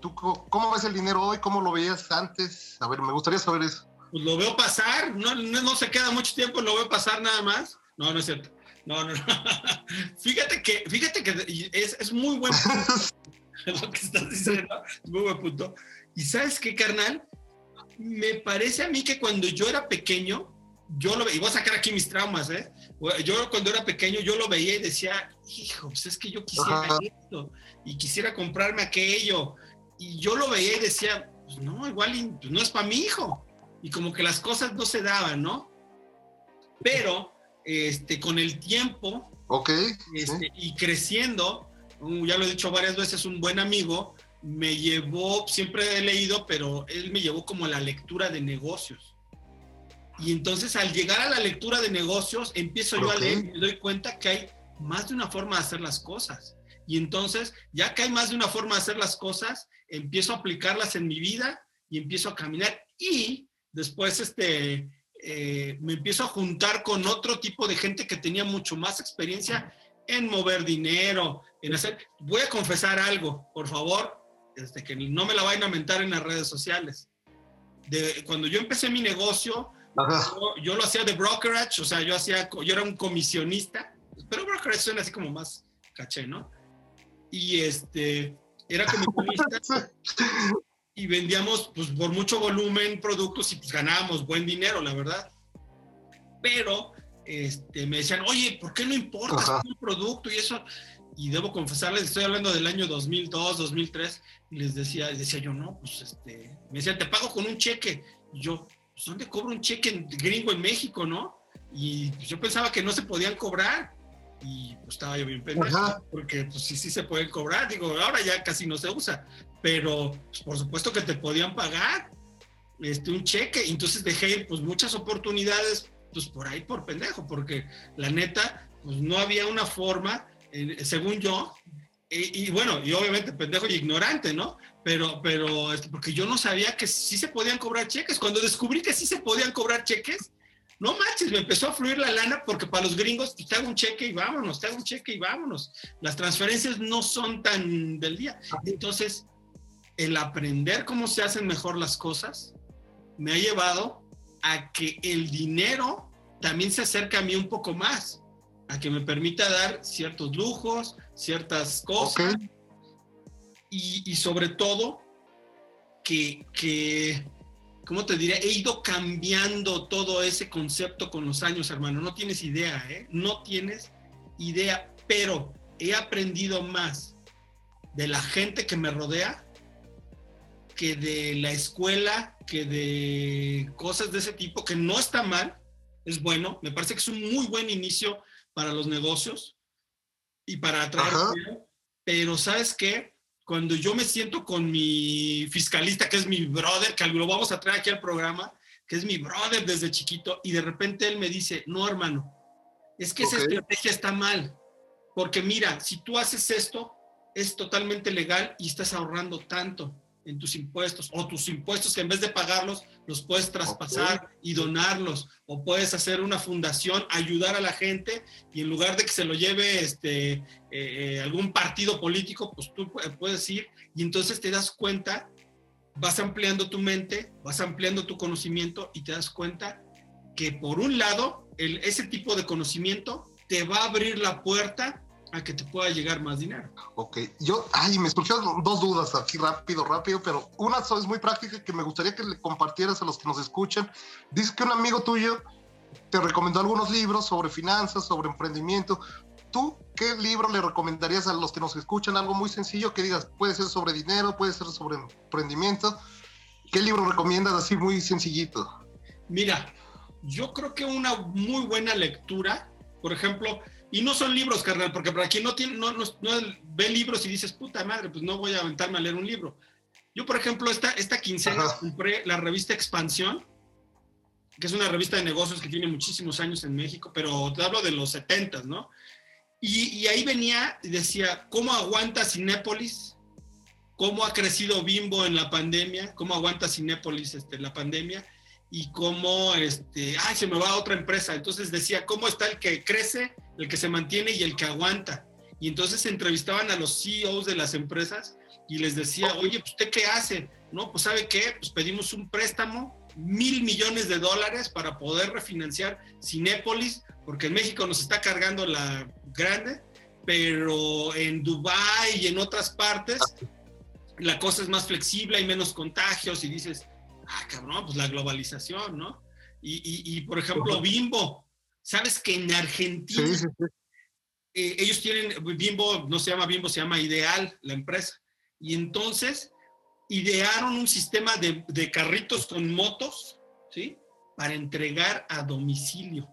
¿Tú cómo ves el dinero hoy? ¿Cómo lo veías antes? A ver, me gustaría saber eso. Pues lo veo pasar, no, no, se queda mucho tiempo, lo veo pasar nada más. No, no es cierto. No, no, no. fíjate que, fíjate que es, es muy buen punto lo que estás diciendo, es muy buen punto. Y sabes qué, carnal, me parece a mí que cuando yo era pequeño, yo lo y voy a sacar aquí mis traumas, ¿eh? Yo cuando era pequeño, yo lo veía y decía, hijo, pues es que yo quisiera esto y quisiera comprarme aquello. Y yo lo veía y decía, pues no, igual pues no es para mi hijo. Y como que las cosas no se daban, ¿no? Pero este, con el tiempo okay, este, y creciendo, ya lo he dicho varias veces, un buen amigo me llevó, siempre he leído, pero él me llevó como a la lectura de negocios y entonces al llegar a la lectura de negocios, empiezo yo a leer y me doy cuenta que hay más de una forma de hacer las cosas. Y entonces, ya que hay más de una forma de hacer las cosas, empiezo a aplicarlas en mi vida y empiezo a caminar. Y después este, eh, me empiezo a juntar con otro tipo de gente que tenía mucho más experiencia en mover dinero, en hacer... Voy a confesar algo, por favor, este, que no me la vayan a mentar en las redes sociales. De, cuando yo empecé mi negocio, yo, lo hacía de brokerage, o sea, yo hacía, yo era un comisionista, pero brokerage suena así como más caché, ¿no? Y este, era comisionista y vendíamos, pues, por mucho volumen productos y pues ganábamos buen dinero, la verdad. Pero, este, me decían, oye, ¿por qué no importa un producto y eso? Y debo confesarles, estoy hablando del año 2002, 2003, y les decía, decía yo, no, pues, este, me decían, te pago con un cheque. Y yo, pues, ¿dónde cobro un cheque gringo en México, no? Y pues, yo pensaba que no se podían cobrar. Y pues estaba yo bien pendejo, porque pues sí, sí se pueden cobrar. Digo, ahora ya casi no se usa, pero pues, por supuesto que te podían pagar este, un cheque. Entonces dejé pues muchas oportunidades pues por ahí por pendejo, porque la neta, pues no había una forma, según yo, y, bueno, y obviamente pendejo y ignorante, ¿no? Pero, pero, este, porque yo no sabía que sí se podían cobrar cheques. Cuando descubrí que sí se podían cobrar cheques, no manches, me empezó a fluir la lana porque para los gringos pues, te hago un cheque y vámonos, te hago un cheque y vámonos. Las transferencias no son tan del día. Entonces, el aprender cómo se hacen mejor las cosas me ha llevado a que el dinero también se acerca a mí un poco más, a que me permita dar ciertos lujos, ciertas cosas. Y, y, sobre todo, que, que, ¿cómo te diré? He ido cambiando todo ese concepto con los años, hermano. No tienes idea, ¿eh? No tienes idea, pero he aprendido más de la gente que me rodea que de la escuela, que de cosas de ese tipo, que no está mal, es bueno, me parece que es un muy buen inicio para los negocios y para atraer dinero, pero ¿sabes qué? Cuando yo me siento con mi fiscalista, que es mi brother, que lo vamos a traer aquí al programa, que es mi brother desde chiquito, y de repente él me dice, no, hermano, es que esa estrategia está mal, porque mira, si tú haces esto, es totalmente legal y estás ahorrando tanto en tus impuestos, o tus impuestos que en vez de pagarlos, los puedes traspasar y donarlos, o puedes hacer una fundación, ayudar a la gente, y en lugar de que se lo lleve este, eh, eh, algún partido político, pues tú puedes ir, y entonces te das cuenta, vas ampliando tu mente, vas ampliando tu conocimiento, y te das cuenta que por un lado, el, ese tipo de conocimiento te va a abrir la puerta a que te pueda llegar más dinero. Ok, yo, ay, me surgieron dos dudas aquí rápido, rápido, pero una es muy práctica que me gustaría que le compartieras a los que nos escuchan. Dice que un amigo tuyo te recomendó algunos libros sobre finanzas, sobre emprendimiento. ¿Tú qué libro le recomendarías a los que nos escuchan? Algo muy sencillo que digas, puede ser sobre dinero, puede ser sobre emprendimiento. ¿Qué libro recomiendas así muy sencillito? Mira, yo creo que una muy buena lectura, por ejemplo, y no son libros, carnal, porque para quien no, tiene, no, no, ve libros y dices, puta madre, pues no voy a aventarme a leer un libro. Yo, por ejemplo, esta, esta quincena compré la revista Expansión, que es una revista de negocios que tiene muchísimos años en México, pero te hablo de los 70, ¿no? Y, y ahí venía y decía, ¿cómo aguanta Cinépolis? ¿Cómo ha crecido Bimbo en la pandemia? ¿Cómo aguanta Cinépolis este, la pandemia? y cómo, este, ay, se me va a otra empresa. Entonces decía, ¿cómo está el que crece, el que se mantiene y el que aguanta? Y entonces entrevistaban a los CEOs de las empresas y les decía, oye, pues, ¿usted qué hace? No, pues ¿sabe qué? Pues pedimos un préstamo, mil millones de dólares para poder refinanciar Cinépolis, porque en México nos está cargando la grande, pero en Dubái y en otras partes la cosa es más flexible, hay menos contagios y dices, ah, cabrón, pues la globalización, ¿no? Y, por ejemplo, Bimbo, ¿sabes que en Argentina eh, ellos tienen, Bimbo no se llama Bimbo, se llama Ideal, la empresa. Y entonces idearon un sistema de, de carritos con motos, ¿sí? Para entregar a domicilio.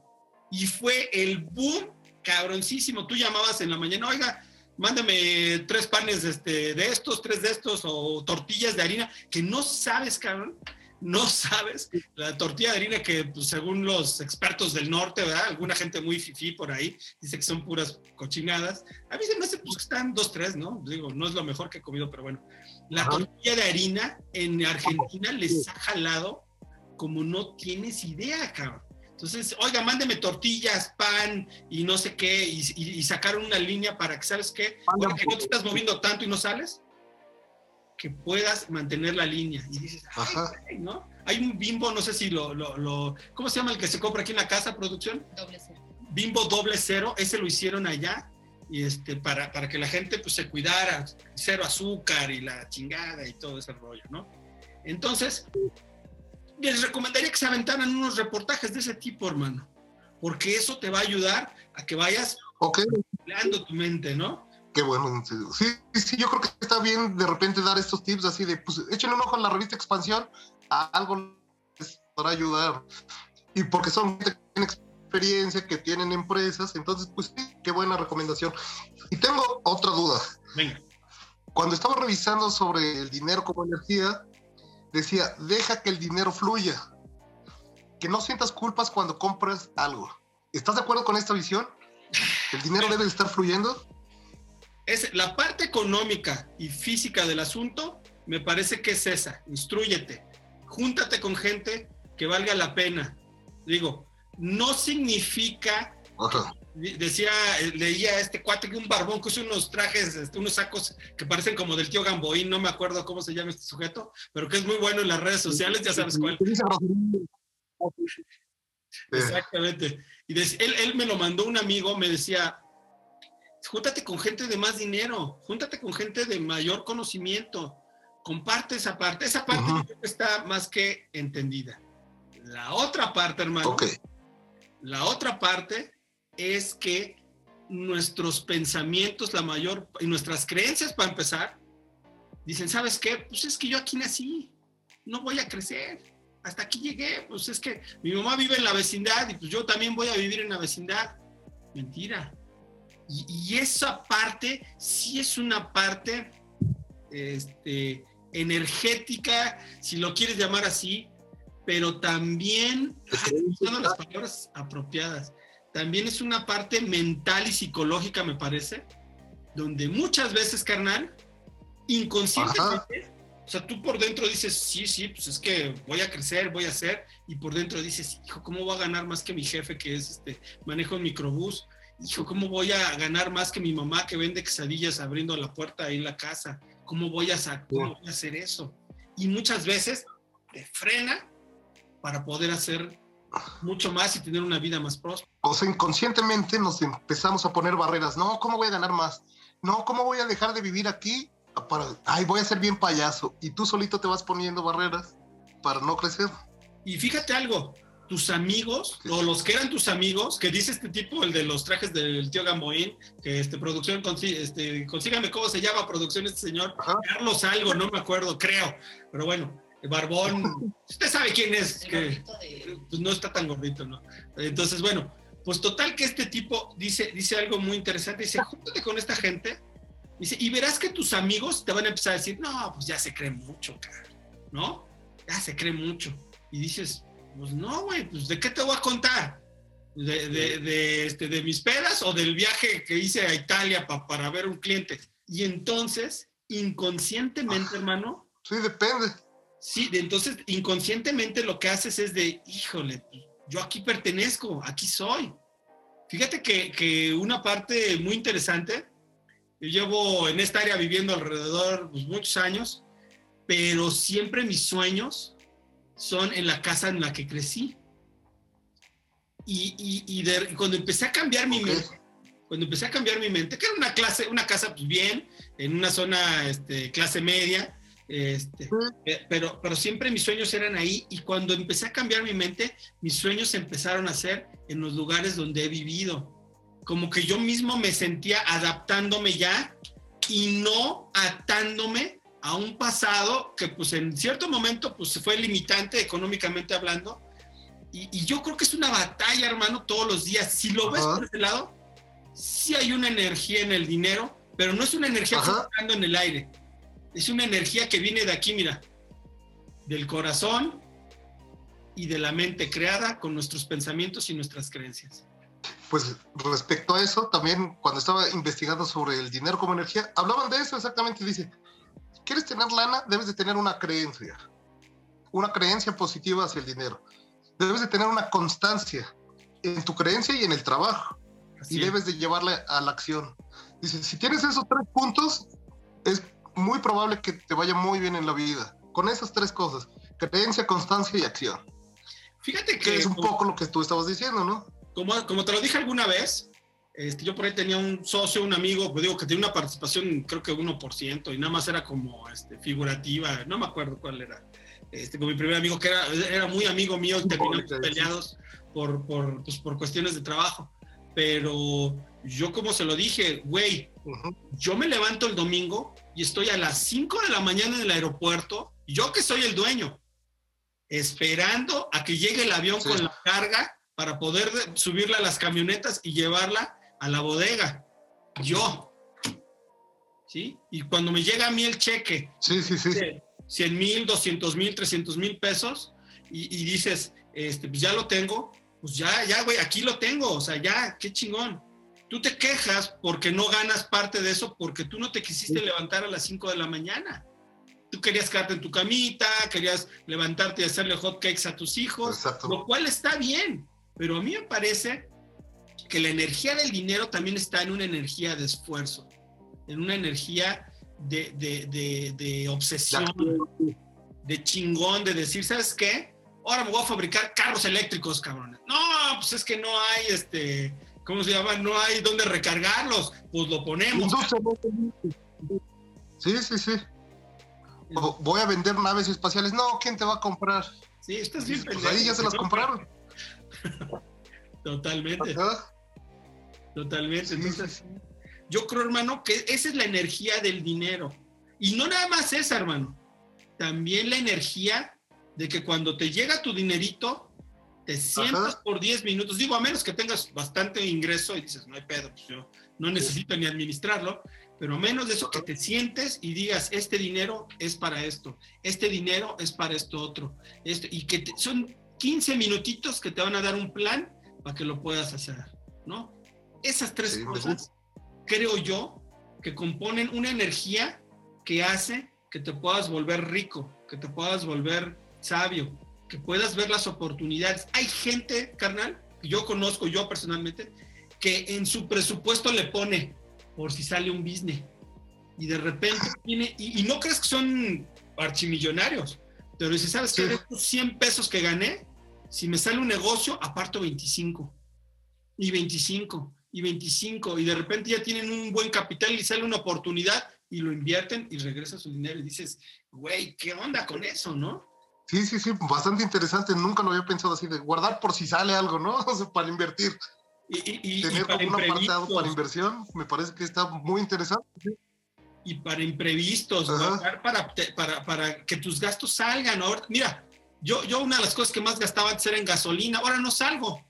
Y fue el boom cabroncísimo. Tú llamabas en la mañana, oiga, mándame tres panes este, de estos, tres de estos, o tortillas de harina, que no sabes, cabrón, no sabes, la tortilla de harina que pues, según los expertos del norte, ¿verdad? Alguna gente muy fifí por ahí dice que son puras cochinadas. A mí se me hace pues, que están dos, tres, ¿no? Digo, no es lo mejor que he comido, pero bueno. La tortilla de harina en Argentina les ha jalado como no tienes idea, cabrón. Entonces, oiga, mándeme tortillas, pan y no sé qué, y, sacaron una línea para que, ¿sabes qué? Oiga, que no te estás moviendo tanto y no sales que puedas mantener la línea. Y dices, Ay, ¿no? Hay un bimbo, no sé si lo, lo, ¿Cómo se llama el que se compra aquí en la casa, producción? Doble cero. Bimbo doble cero, ese lo hicieron allá y este, para, para que la gente pues, se cuidara, cero azúcar y la chingada y todo ese rollo, ¿no? Entonces, les recomendaría que se aventaran unos reportajes de ese tipo, hermano, porque eso te va a ayudar a que vayas okay. tu mente, ¿no? Qué bueno. Sí, sí, yo creo que está bien de repente dar estos tips así de, pues échenle un ojo a la revista Expansión, a algo les podrá ayudar. Y porque son gente que tienen experiencia, que tienen empresas, entonces, pues sí, qué buena recomendación. Y tengo otra duda. Venga. Cuando estaba revisando sobre el dinero como energía, decía, deja que el dinero fluya, que no sientas culpas cuando compras algo. ¿Estás de acuerdo con esta visión? ¿El dinero debe estar fluyendo? Es la parte económica y física del asunto, me parece que es esa. Instruyete, júntate con gente que valga la pena. Digo, no significa, decía, leía este cuate que un barbón que usa unos trajes, este, unos sacos que parecen como del tío Gamboín, no me acuerdo cómo se llama este sujeto, pero que es muy bueno en las redes sociales, ya sabes cuál. Exactamente. Y él, él me lo mandó un amigo, me decía, júntate con gente de más dinero, júntate con gente de mayor conocimiento, comparte esa parte. Esa parte está más que entendida. La otra parte, hermano, la otra parte es que nuestros pensamientos, la mayor, y nuestras creencias para empezar, dicen, ¿sabes qué? Pues es que yo aquí nací, no voy a crecer, hasta aquí llegué, pues es que mi mamá vive en la vecindad y pues yo también voy a vivir en la vecindad. Mentira. Y, esa parte sí es una parte este, energética, si lo quieres llamar así, pero también, usando las palabras apropiadas, también es una parte mental y psicológica, me parece, donde muchas veces, carnal, inconscientemente, o sea, tú por dentro dices, sí, sí, pues es que voy a crecer, voy a hacer, y por dentro dices, hijo, ¿cómo voy a ganar más que mi jefe que es este, manejo el microbús? Hijo, ¿cómo voy a ganar más que mi mamá que vende quesadillas abriendo la puerta ahí en la casa? ¿Cómo voy a, cómo voy a hacer eso? Y muchas veces te frena para poder hacer mucho más y tener una vida más próspera. O sea, inconscientemente nos empezamos a poner barreras. No, ¿cómo voy a ganar más? No, ¿cómo voy a dejar de vivir aquí? Para, ay, voy a ser bien payaso. Y tú solito te vas poniendo barreras para no crecer. Y fíjate algo, tus amigos, o los que eran tus amigos, que dice este tipo, el de los trajes del tío Gamboín, que este, producción, este, consígame cómo se llama producción este señor, Carlos algo, no me acuerdo, creo, pero bueno, Barbón, usted sabe quién es, que pues, no está tan gordito, ¿no? Entonces, bueno, pues total que este tipo dice, dice algo muy interesante, dice, júntate con esta gente, dice, y verás que tus amigos te van a empezar a decir, no, pues ya se cree mucho, cara, ¿no? Ya se cree mucho. Y dices, pues no, güey, pues ¿de qué te voy a contar? ¿De, de, este, de mis pedas o del viaje que hice a Italia para ver un cliente? Y entonces, inconscientemente, ah. hermano. Sí, depende Sí, entonces inconscientemente lo que haces es de, híjole, yo aquí pertenezco, aquí soy. Fíjate que, una parte muy interesante, yo llevo en esta área viviendo alrededor pues, muchos años, pero siempre mis sueños son en la casa en la que crecí. Y, cuando empecé a cambiar mi mente, cuando empecé a cambiar mi mente, que era una clase, una casa pues, bien, en una zona este, clase media, este, pero, pero siempre mis sueños eran ahí y cuando empecé a cambiar mi mente, mis sueños empezaron a ser en los lugares donde he vivido. Como que yo mismo me sentía adaptándome ya y no atándome a un pasado que pues en cierto momento pues fue limitante económicamente hablando. Y, yo creo que es una batalla, hermano, todos los días. Si lo ves por ese lado, sí hay una energía en el dinero, pero no es una energía flotando en el aire es una energía que viene de aquí, mira, del corazón y de la mente creada con nuestros pensamientos y nuestras creencias. Pues respecto a eso, también cuando estaba investigando sobre el dinero como energía, hablaban de eso exactamente. Dice, quieres tener lana, debes de tener una creencia, una creencia positiva hacia el dinero. Debes de tener una constancia en tu creencia y en el trabajo. y debes de llevarla a la acción. Dice, si tienes esos tres puntos, es muy probable que te vaya muy bien en la vida. Con esas tres cosas, creencia, constancia y acción. Fíjate que... es un poco lo que tú estabas diciendo, ¿no? Como, como te lo dije alguna vez, este, yo por ahí tenía un socio, un amigo, pues digo que tenía una participación creo que 1% y nada más era como este, figurativa, no me acuerdo cuál era. Este, con mi primer amigo que era, era muy amigo mío y terminamos peleados por, por, pues, por cuestiones de trabajo. Pero yo como se lo dije, güey, yo me levanto el domingo y estoy a las 5 de la mañana en el aeropuerto, yo que soy el dueño, esperando a que llegue el avión con la carga para poder subirla a las camionetas y llevarla a la bodega. Yo. ¿Sí? Y cuando me llega a mí el cheque, sí, sí, sí. 100 mil, 200 mil, 300 mil pesos, y, y, dices, este, pues ya lo tengo, pues ya, ya, güey, aquí lo tengo, o sea, ya, qué chingón. Tú te quejas porque no ganas parte de eso porque tú no te quisiste levantar a las 5 de la mañana. Tú querías quedarte en tu camita, querías levantarte y hacerle hot cakes a tus hijos, lo cual está bien, pero a mí me parece que la energía del dinero también está en una energía de esfuerzo, en una energía de, de obsesión, de chingón, de decir, ¿sabes qué? ahora me voy a fabricar carros eléctricos, cabrones. No, pues es que no hay, este, ¿cómo se llama? No hay dónde recargarlos. Pues lo ponemos. Sí, sí, sí. voy a vender naves espaciales. No, ¿quién te va a comprar? Sí, estás bien pues ahí ya se las compraron. Totalmente. Totalmente. yo creo, hermano, que esa es la energía del dinero. Y no nada más esa, hermano. También la energía de que cuando te llega tu dinerito, te sientas por 10 minutos. Digo, a menos que tengas bastante ingreso y dices, no hay pedo, pues yo no necesito ni administrarlo. Pero menos de eso, que te sientes y digas, este dinero es para esto, este dinero es para esto otro. Esto, y que son 15 minutitos que te van a dar un plan para que lo puedas hacer, ¿no? Esas tres cosas, creo yo, que componen una energía que hace que te puedas volver rico, que te puedas volver sabio, que puedas ver las oportunidades. Hay gente, carnal, que yo conozco, yo personalmente, que en su presupuesto le pone por si sale un business. Y de repente tiene, y, no crees que son archimillonarios, pero dice, ¿sabes qué? De estos 100 pesos que gané, si me sale un negocio, aparto 25. Y 25, y 25, y de repente ya tienen un buen capital y sale una oportunidad y lo invierten y regresa su dinero y dices, güey, ¿qué onda con eso, no? Sí, sí, sí, bastante interesante. Nunca lo había pensado así, de guardar por si sale algo, ¿no? para invertir. Y, Tener como un apartado para inversión, me parece que está muy interesante. Y para imprevistos, guardar para, para, para, que tus gastos salgan. Mira, yo, yo una de las cosas que más gastaba antes era en gasolina, ahora no salgo.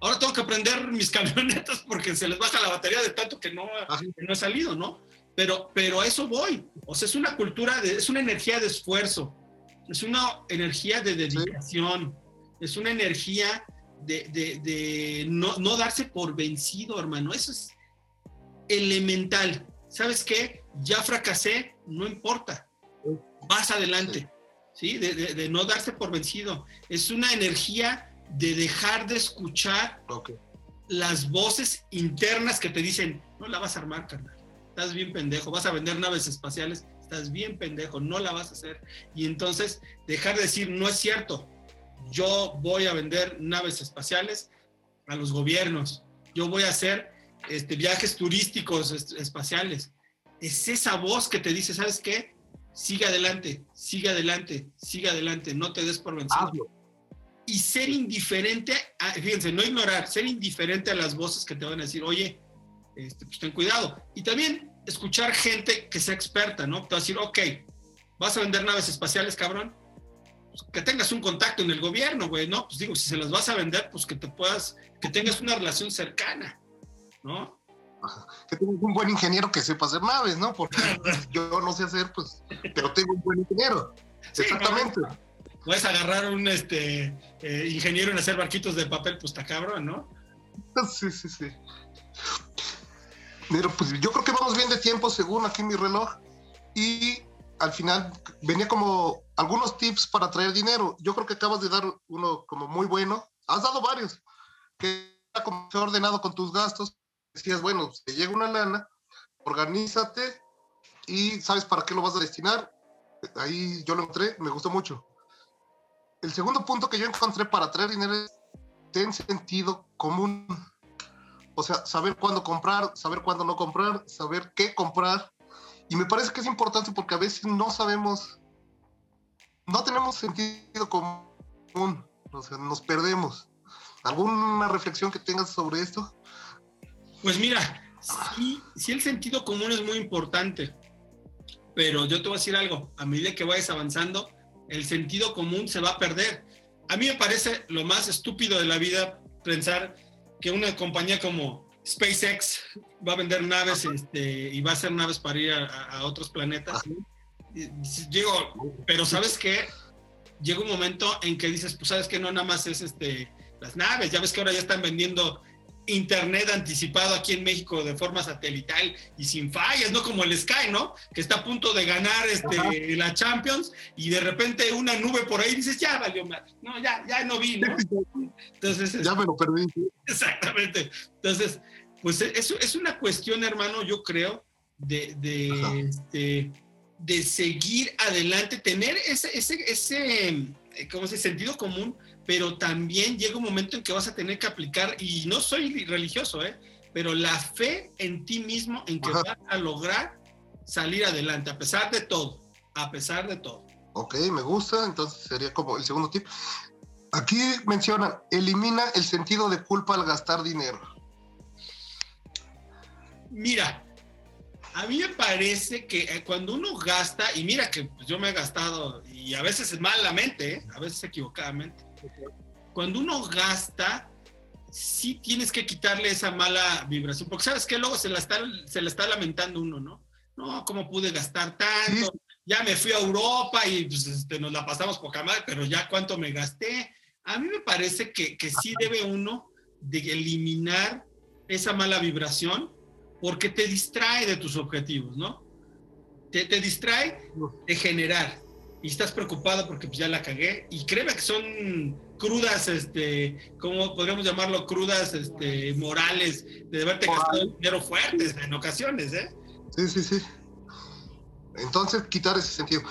Ahora tengo que prender mis camionetas porque se les baja la batería de tanto que no, que no he salido, ¿no? Pero, pero a eso voy. O sea, es una cultura, de, es una energía de esfuerzo, es una energía de dedicación, es una energía de, no, no, darse por vencido, hermano. Eso es elemental. ¿Sabes qué? Ya fracasé, no importa. Vas adelante. ¿Sí? De, no darse por vencido. Es una energía de dejar de escuchar las voces internas que te dicen, no la vas a armar, carnal. Estás bien pendejo. Vas a vender naves espaciales. Estás bien pendejo. No la vas a hacer. Y entonces dejar de decir, no es cierto yo voy a vender naves espaciales a los gobiernos, yo voy a hacer este, viajes turísticos espaciales. Es esa voz que te dice, ¿sabes qué? Sigue adelante, sigue adelante, sigue adelante, no te des por vencido. Y ser indiferente, fíjense, no ignorar, ser indiferente a las voces que te van a decir, oye, este, pues ten cuidado. Y también escuchar gente que sea experta, ¿no? Te va a decir, ok, vas a vender naves espaciales, cabrón, que tengas un contacto en el gobierno, güey, ¿no? Pues digo, si se las vas a vender, pues que te puedas, que tengas una relación cercana, ¿no? Que tengas un buen ingeniero que sepa hacer naves, ¿no? Porque yo no sé hacer, pues, pero tengo un buen ingeniero. Exactamente. Puedes agarrar un este, eh, ingeniero en hacer barquitos de papel, pues está cabrón, ¿no? Sí, sí, sí. Pero pues yo creo que vamos bien de tiempo según aquí mi reloj. Y al final venía como algunos tips para traer dinero. Yo creo que acabas de dar uno como muy bueno. Has dado varios. Que era como ordenado con tus gastos. Decías, bueno, te llega una lana, organízate y sabes para qué lo vas a destinar. Ahí yo lo encontré, me gustó mucho. El segundo punto que yo encontré para traer dinero es ten sentido común. O sea, saber cuándo comprar, saber cuándo no comprar, saber qué comprar y me parece que es importante porque a veces no sabemos, no tenemos sentido común, o sea, nos perdemos. ¿Alguna reflexión que tengas sobre esto? Pues mira, sí, sí el sentido común es muy importante, pero yo te voy a decir algo, a medida que vayas avanzando, el sentido común se va a perder. A mí me parece lo más estúpido de la vida pensar que una compañía como SpaceX va a vender naves este, y va a hacer naves para ir a, otros planetas. Digo, pero ¿sabes qué? Llega un momento en que dices, pues sabes que no nada más es este, las naves, ya ves que ahora ya están vendiendo internet anticipado aquí en México de forma satelital y sin fallas, no como el Sky, ¿no? Que está a punto de ganar este, la Champions y de repente una nube por ahí dices, ya valió más, no, ya, ya no vi, ¿no? Entonces, ya me lo perdí. Exactamente. Entonces, pues eso es una cuestión, hermano, yo creo, de, de, este, de seguir adelante, tener ese, ese, ese, eh, ¿cómo se sentido común, pero también llega un momento en que vas a tener que aplicar, y no soy religioso, ¿eh? pero la fe en ti mismo, en que vas a lograr salir adelante, a pesar de todo, a pesar de todo. Ok, me gusta, entonces sería como el segundo tip. Aquí mencionan, elimina el sentido de culpa al gastar dinero. Mira, a mí me parece que eh, cuando uno gasta, y mira que pues, yo me he gastado, y a veces es malamente, ¿eh? a veces equivocadamente, cuando uno gasta, sí tienes que quitarle esa mala vibración, porque sabes que luego se la está, se la está lamentando uno, ¿no? No, ¿cómo pude gastar tanto? Ya me fui a Europa y pues, este, nos la pasamos poca madre, pero ya cuánto me gasté. A mí me parece que, que sí debe uno de eliminar esa mala vibración porque te distrae de tus objetivos, ¿no? Te, te distrae de generar y estás preocupado porque pues, ya la cagué y créeme que son crudas, este, ¿cómo podríamos llamarlo? Crudas este, morales de haberte gastado dinero fuertes en ocasiones, ¿eh? Sí, sí, sí. Entonces, quitar ese sentido.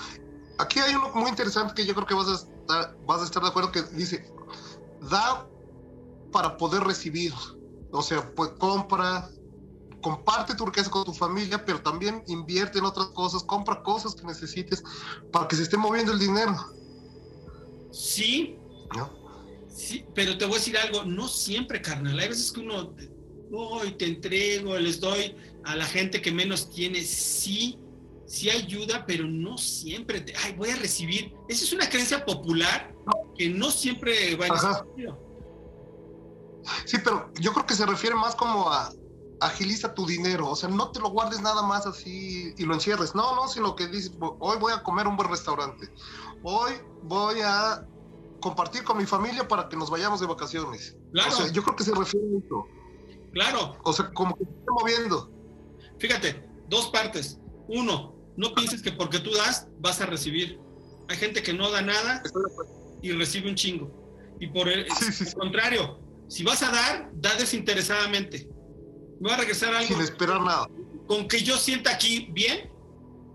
Aquí hay uno muy interesante que yo creo que vas a estar, vas a estar de acuerdo que dice, da para poder recibir. O sea, pues compra, comparte tu riqueza con tu familia, pero también invierte en otras cosas, compra cosas que necesites para que se esté moviendo el dinero. Sí. Sí, pero te voy a decir algo, no siempre, carnal. Hay veces que uno, voy, te entrego, les doy a la gente que menos tiene. Sí, sí ayuda, pero no siempre. Te, ay, voy a recibir. Esa es una creencia popular que no siempre va a Sí, pero yo creo que se refiere más como a agiliza tu dinero, o sea, no te lo guardes nada más así y lo encierres, no, no, sino que dices, hoy voy a comer un buen restaurante, hoy voy a compartir con mi familia para que nos vayamos de vacaciones. Claro. O sea, yo creo que se refiere a eso. Claro. O sea, como que se está moviendo. Fíjate, dos partes. Uno, no pienses que porque tú das vas a recibir. Hay gente que no da nada y recibe un chingo. Y por el, contrario, si vas a dar, da desinteresadamente me va a regresar algo. Sin esperar nada. Con que yo sienta aquí bien,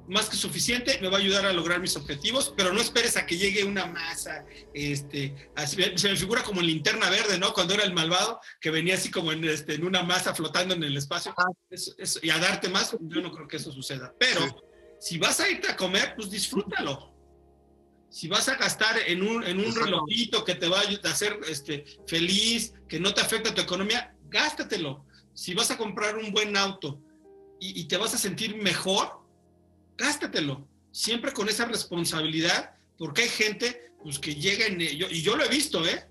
más que suficiente, me va a ayudar a lograr mis objetivos, pero no esperes a que llegue una masa, este, se me figura como en linterna verde, ¿no? Cuando era el malvado, que venía así como en, este, en una masa flotando en el espacio, y a darte más, yo no creo que eso suceda. Pero si vas a irte a comer, pues disfrútalo. Si vas a gastar en un, en un relojito que te va a hacer este, feliz, que no te afecta tu economía, gástatelo si vas a comprar un buen auto y, te vas a sentir mejor, gástatelo. Siempre con esa responsabilidad, porque hay gente pues, que llega en ello, y yo lo he visto, ¿eh?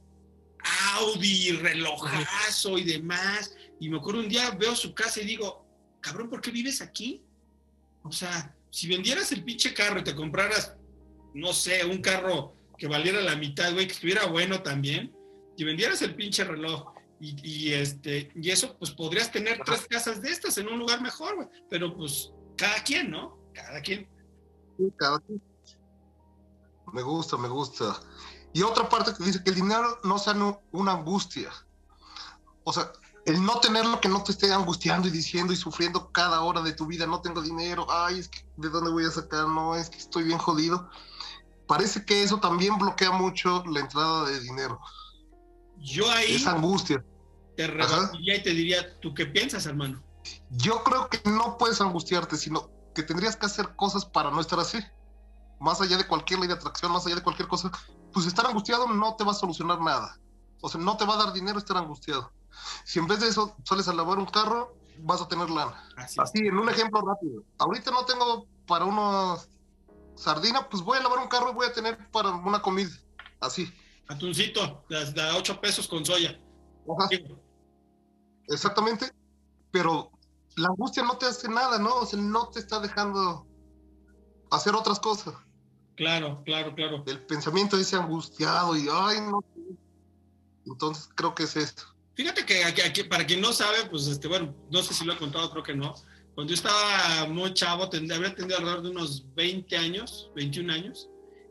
Audi, relojazo y demás. Y me acuerdo un día, veo su casa y digo, cabrón, ¿por qué vives aquí? O sea, si vendieras el pinche carro y te compraras, no sé, un carro que valiera la mitad, güey, que estuviera bueno también, y vendieras el pinche reloj y, este, y eso, pues podrías tener tres casas de estas en un lugar mejor, güey. Pero pues cada quien, ¿no? Cada quien. Sí, cada quien. Me gusta, me gusta. Y otra parte que dice que el dinero no sea una angustia. O sea, el no tenerlo que no te esté angustiando y diciendo y sufriendo cada hora de tu vida, no tengo dinero, ay, es que de dónde voy a sacar, no, es que estoy bien jodido. Parece que eso también bloquea mucho la entrada de dinero. Yo ahí. Esa angustia. Te rebatiría y te diría, ¿tú qué piensas, hermano? Yo creo que no puedes angustiarte, sino que tendrías que hacer cosas para no estar así. Más allá de cualquier ley de atracción, más allá de cualquier cosa, pues estar angustiado no te va a solucionar nada. O sea, no te va a dar dinero estar angustiado. Si en vez de eso sales a lavar un carro, vas a tener lana. Así, así en un ejemplo rápido. Ahorita no tengo para una sardina, pues voy a lavar un carro y voy a tener para una comida. Así. Atuncito, de, 8 pesos con soya. Exactamente, pero la angustia no te hace nada, ¿no? O sea, no te está dejando hacer otras cosas. Claro, claro, claro. El pensamiento ese angustiado y, ay, no. Entonces creo que es esto. Fíjate que aquí, para quien no sabe, pues, este, bueno, no sé si lo he contado, creo que no. Cuando yo estaba muy chavo, habría tenido alrededor de unos 20 años, 21 años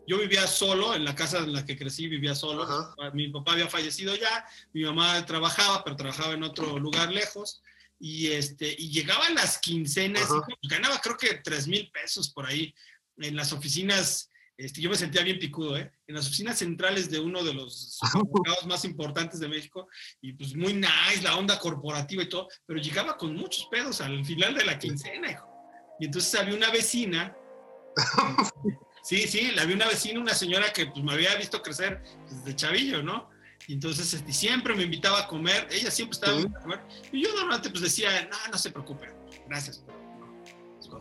yo vivía solo, en la casa en la que crecí vivía solo. Mi papá había fallecido ya, mi mamá trabajaba, pero trabajaba en otro lugar lejos. Y, este, y llegaban las quincenas, y ganaba creo que tres mil pesos por ahí en las oficinas este, yo me sentía bien picudo, ¿eh? En las oficinas centrales de uno de los supermercados más importantes de México, y pues muy nice, la onda corporativa y todo, pero llegaba con muchos pedos al final de la quincena, hijo. Y entonces había una vecina, sí, sí, había una vecina, una señora que pues, me había visto crecer desde chavillo, ¿no? Y entonces este, siempre me invitaba a comer, ella siempre estaba a comer, y yo normalmente pues decía, no, no se preocupe, gracias,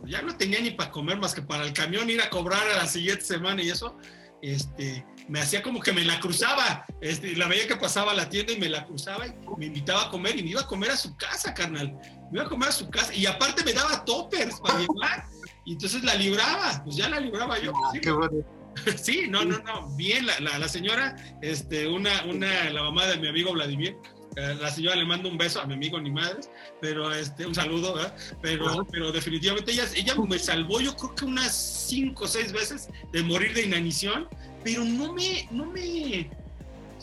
ya no tenía ni para comer más que para el camión ir a cobrar a la siguiente semana y eso, este, me hacía como que me la cruzaba, este, la veía que pasaba a la tienda y me la cruzaba y me invitaba a comer y me iba a comer a su casa, carnal, me iba a comer a su casa y aparte me daba toppers para llevar y entonces la libraba, pues ya la libraba yo. Ah, qué bueno. Sí, no, no, no, bien, la, la, la, señora, este, una, una, la mamá de mi amigo Vladimir, eh, la señora le manda un beso a mi amigo ni madres, pero este, un saludo, ¿verdad? Pero, pero definitivamente ella, ella me salvó, yo creo que unas cinco o seis veces de morir de inanición, pero no me, no me,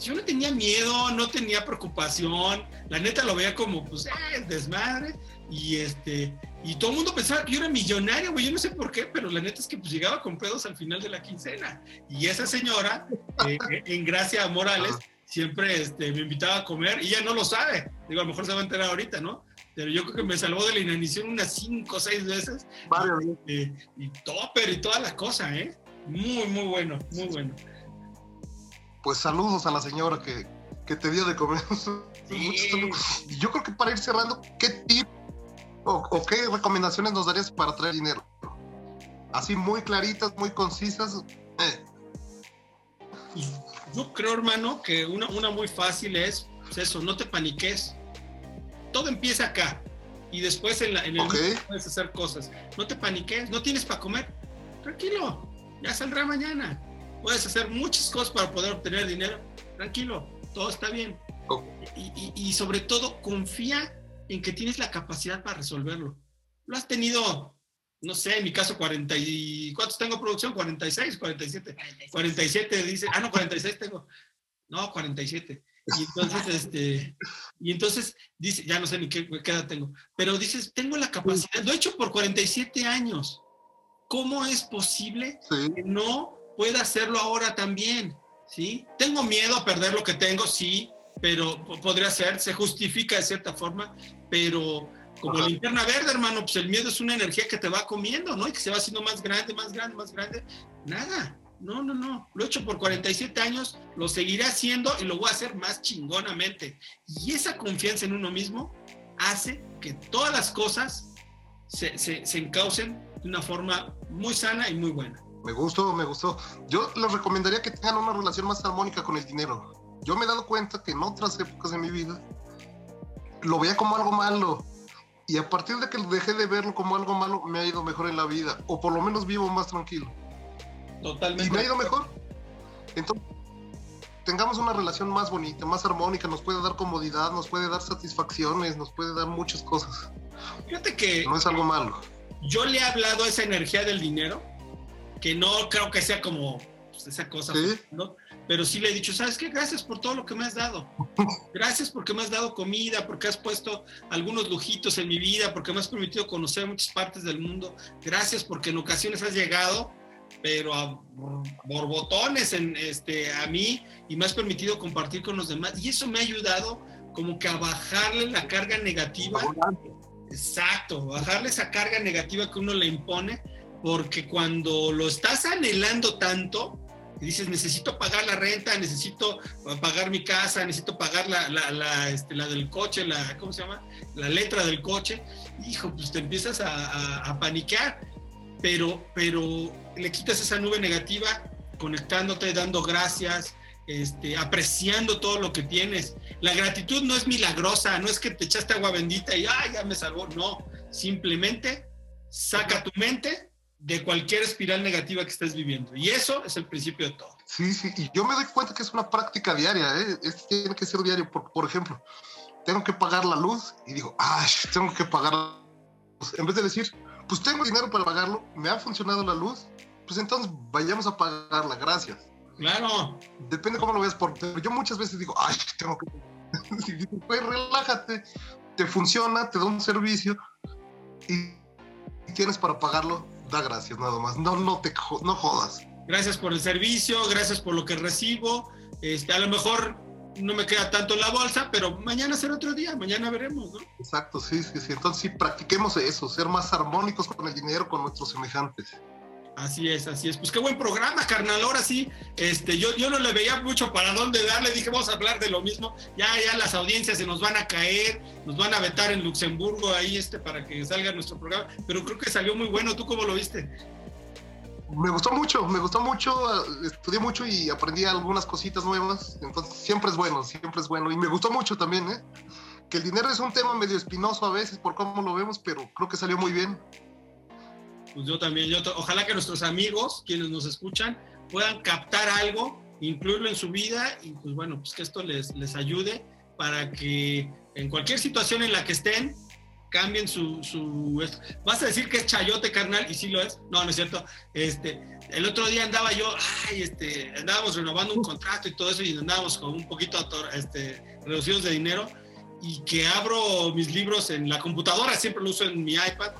yo no tenía miedo, no tenía preocupación, la neta lo veía como, pues, eh, desmadre, y este, y todo el mundo pensaba que yo era millonario, güey, yo no sé por qué, pero la neta es que pues llegaba con pedos al final de la quincena, y esa señora, eh, en Gracia Morales, siempre este, me invitaba a comer y ella no lo sabe. Digo, a lo mejor se va a enterar ahorita, ¿no? Pero yo creo que me salvó de la inanición unas cinco o seis veces. Vale. Y, y, topper y toda la cosa, ¿eh? Muy, muy bueno, muy bueno. Pues saludos a la señora que, que te dio de comer. Sí. Yo creo que para ir cerrando, ¿qué tip o, o qué recomendaciones nos darías para traer dinero? Así muy claritas, muy concisas. Eh. Yo creo, hermano, que una, una muy fácil es pues eso, no te paniques. Todo empieza acá y después en, la, en el okay. puedes hacer cosas. No te paniques, no tienes para comer. Tranquilo, ya saldrá mañana. Puedes hacer muchas cosas para poder obtener dinero. Tranquilo, todo está bien. Oh. Y, y, y sobre todo, confía en que tienes la capacidad para resolverlo. Lo has tenido no sé, en mi caso 40 y... ¿Cuántos tengo producción? 46, 47. 47, 47 dice, ah, no, 46 tengo. No, 47. Y entonces, este, y entonces dice, ya no sé ni qué, qué edad tengo, pero dices, tengo la capacidad, lo he hecho por 47 años. ¿Cómo es posible sí. que no pueda hacerlo ahora también? ¿Sí? Tengo miedo a perder lo que tengo, sí, pero podría ser, se justifica de cierta forma, pero como Ajá. linterna verde, hermano, pues el miedo es una energía que te va comiendo, ¿no? Y que se va haciendo más grande, más grande, más grande. Nada, no, no, no. Lo he hecho por 47 años, lo seguiré haciendo y lo voy a hacer más chingonamente. Y esa confianza en uno mismo hace que todas las cosas se, se, se encaucen de una forma muy sana y muy buena. Me gustó, me gustó. Yo les recomendaría que tengan una relación más armónica con el dinero. Yo me he dado cuenta que en otras épocas de mi vida lo veía como algo malo y a partir de que dejé de verlo como algo malo, me ha ido mejor en la vida, o por lo menos vivo más tranquilo. Totalmente. Y me ha ido mejor. Entonces, tengamos una relación más bonita, más armónica, nos puede dar comodidad, nos puede dar satisfacciones, nos puede dar muchas cosas. Fíjate que... No es algo malo. Yo le he hablado a esa energía del dinero, que no creo que sea como pues, esa cosa, ¿Sí? ¿no? Pero sí le he dicho, ¿sabes qué? Gracias por todo lo que me has dado. Gracias porque me has dado comida, porque has puesto algunos lujitos en mi vida, porque me has permitido conocer muchas partes del mundo. Gracias porque en ocasiones has llegado, pero a borbotones en, este, a mí y me has permitido compartir con los demás. Y eso me ha ayudado como que a bajarle la carga negativa. Exacto, bajarle esa carga negativa que uno le impone, porque cuando lo estás anhelando tanto, y dices, necesito pagar la renta, necesito pagar mi casa, necesito pagar la, la, la, este, la del coche, la, ¿cómo se llama? La letra del coche. Hijo, pues te empiezas a, a, a paniquear, pero, pero le quitas esa nube negativa conectándote, dando gracias, este, apreciando todo lo que tienes. La gratitud no es milagrosa, no es que te echaste agua bendita y ¡ay, ya me salvó! No, simplemente saca tu mente de cualquier espiral negativa que estés viviendo. Y eso es el principio de todo. Sí, sí, y yo me doy cuenta que es una práctica diaria, ¿eh? es, tiene que ser diario. Por, por, ejemplo, tengo que pagar la luz y digo, ¡ay, tengo que pagar la luz! En vez de decir, pues tengo dinero para pagarlo, me ha funcionado la luz, pues entonces vayamos a pagarla, gracias. Claro. Depende cómo lo veas, porque yo muchas veces digo, ¡ay, tengo que... pues relájate, te funciona, te da un servicio y tienes para pagarlo, da gracias nada más. No, no te no jodas. gracias por el servicio, gracias por lo que recibo. Este, a lo mejor no me queda tanto en la bolsa, pero mañana será otro día, mañana veremos, ¿no? Exacto, sí, sí, sí. Entonces sí, practiquemos eso, ser más armónicos con el dinero, con nuestros semejantes. Así es, así es. Pues qué buen programa, carnal. Ahora sí, este, yo, yo no le veía mucho para dónde darle. Dije, vamos a hablar de lo mismo. Ya, ya las audiencias se nos van a caer, nos van a vetar en Luxemburgo ahí, este, para que salga nuestro programa. Pero creo que salió muy bueno. ¿Tú cómo lo viste? Me gustó mucho, me gustó mucho, estudié mucho y aprendí algunas cositas nuevas, entonces siempre es bueno, siempre es bueno. Y me gustó mucho también, ¿eh? Que el dinero es un tema medio espinoso a veces por cómo lo vemos, pero creo que salió muy bien. Pues yo también, yo ojalá que nuestros amigos, quienes nos escuchan, puedan captar algo, incluirlo en su vida y pues bueno, pues que esto les, les ayude para que en cualquier situación en la que estén, cambien su, su vas a decir que es chayote carnal y sí lo es. No no es cierto. Este el otro día andaba yo ay este andábamos renovando un contrato y todo eso y andábamos con un poquito este reducidos de dinero y que abro mis libros en la computadora siempre lo uso en mi iPad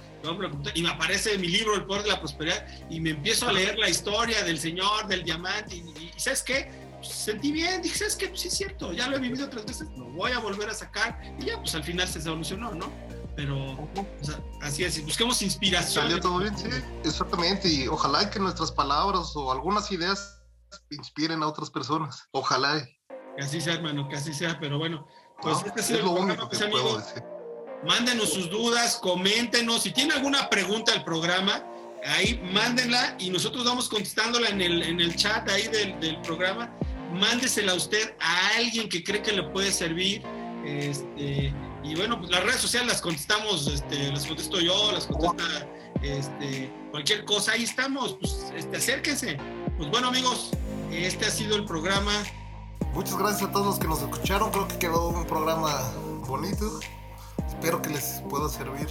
y me aparece mi libro El Poder de la Prosperidad y me empiezo a leer la historia del Señor, del diamante y, ¿sabes qué? Pues, sentí bien, dije, ¿sabes qué? Pues sí es cierto, ya lo he vivido otras veces, lo voy a volver a sacar y ya, pues al final se solucionó, ¿no? pero así es, busquemos inspiración. Salió todo bien, sí, exactamente, y ojalá que nuestras palabras o algunas ideas inspiren a otras personas, ojalá. Que así sea, hermano, que así sea, pero bueno, pues este es lo único que puedo Mándenos sus dudas, coméntenos, si tiene alguna pregunta al programa, ahí mándenla y nosotros vamos contestándola en el, en el chat ahí del, del programa. Mándesela a usted a alguien que cree que le puede servir. Este, y bueno, pues las redes sociales las contestamos, este, las contesto yo, las contesta este, cualquier cosa, ahí estamos, pues este, acérquense. Pues bueno amigos, este ha sido el programa. Muchas gracias a todos los que nos escucharon, creo que quedó un programa bonito. Espero que les pueda servir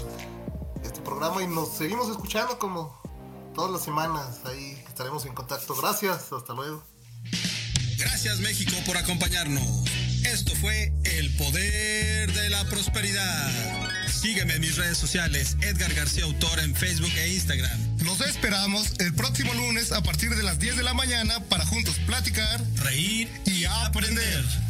este programa y nos seguimos escuchando como todas las semanas. Ahí estaremos en contacto. Gracias, hasta luego. Gracias México por acompañarnos. Esto fue El Poder de la Prosperidad. Sígueme en mis redes sociales, Edgar García Autor en Facebook e Instagram. Los esperamos el próximo lunes a partir de las 10 de la mañana para juntos platicar, reír y aprender.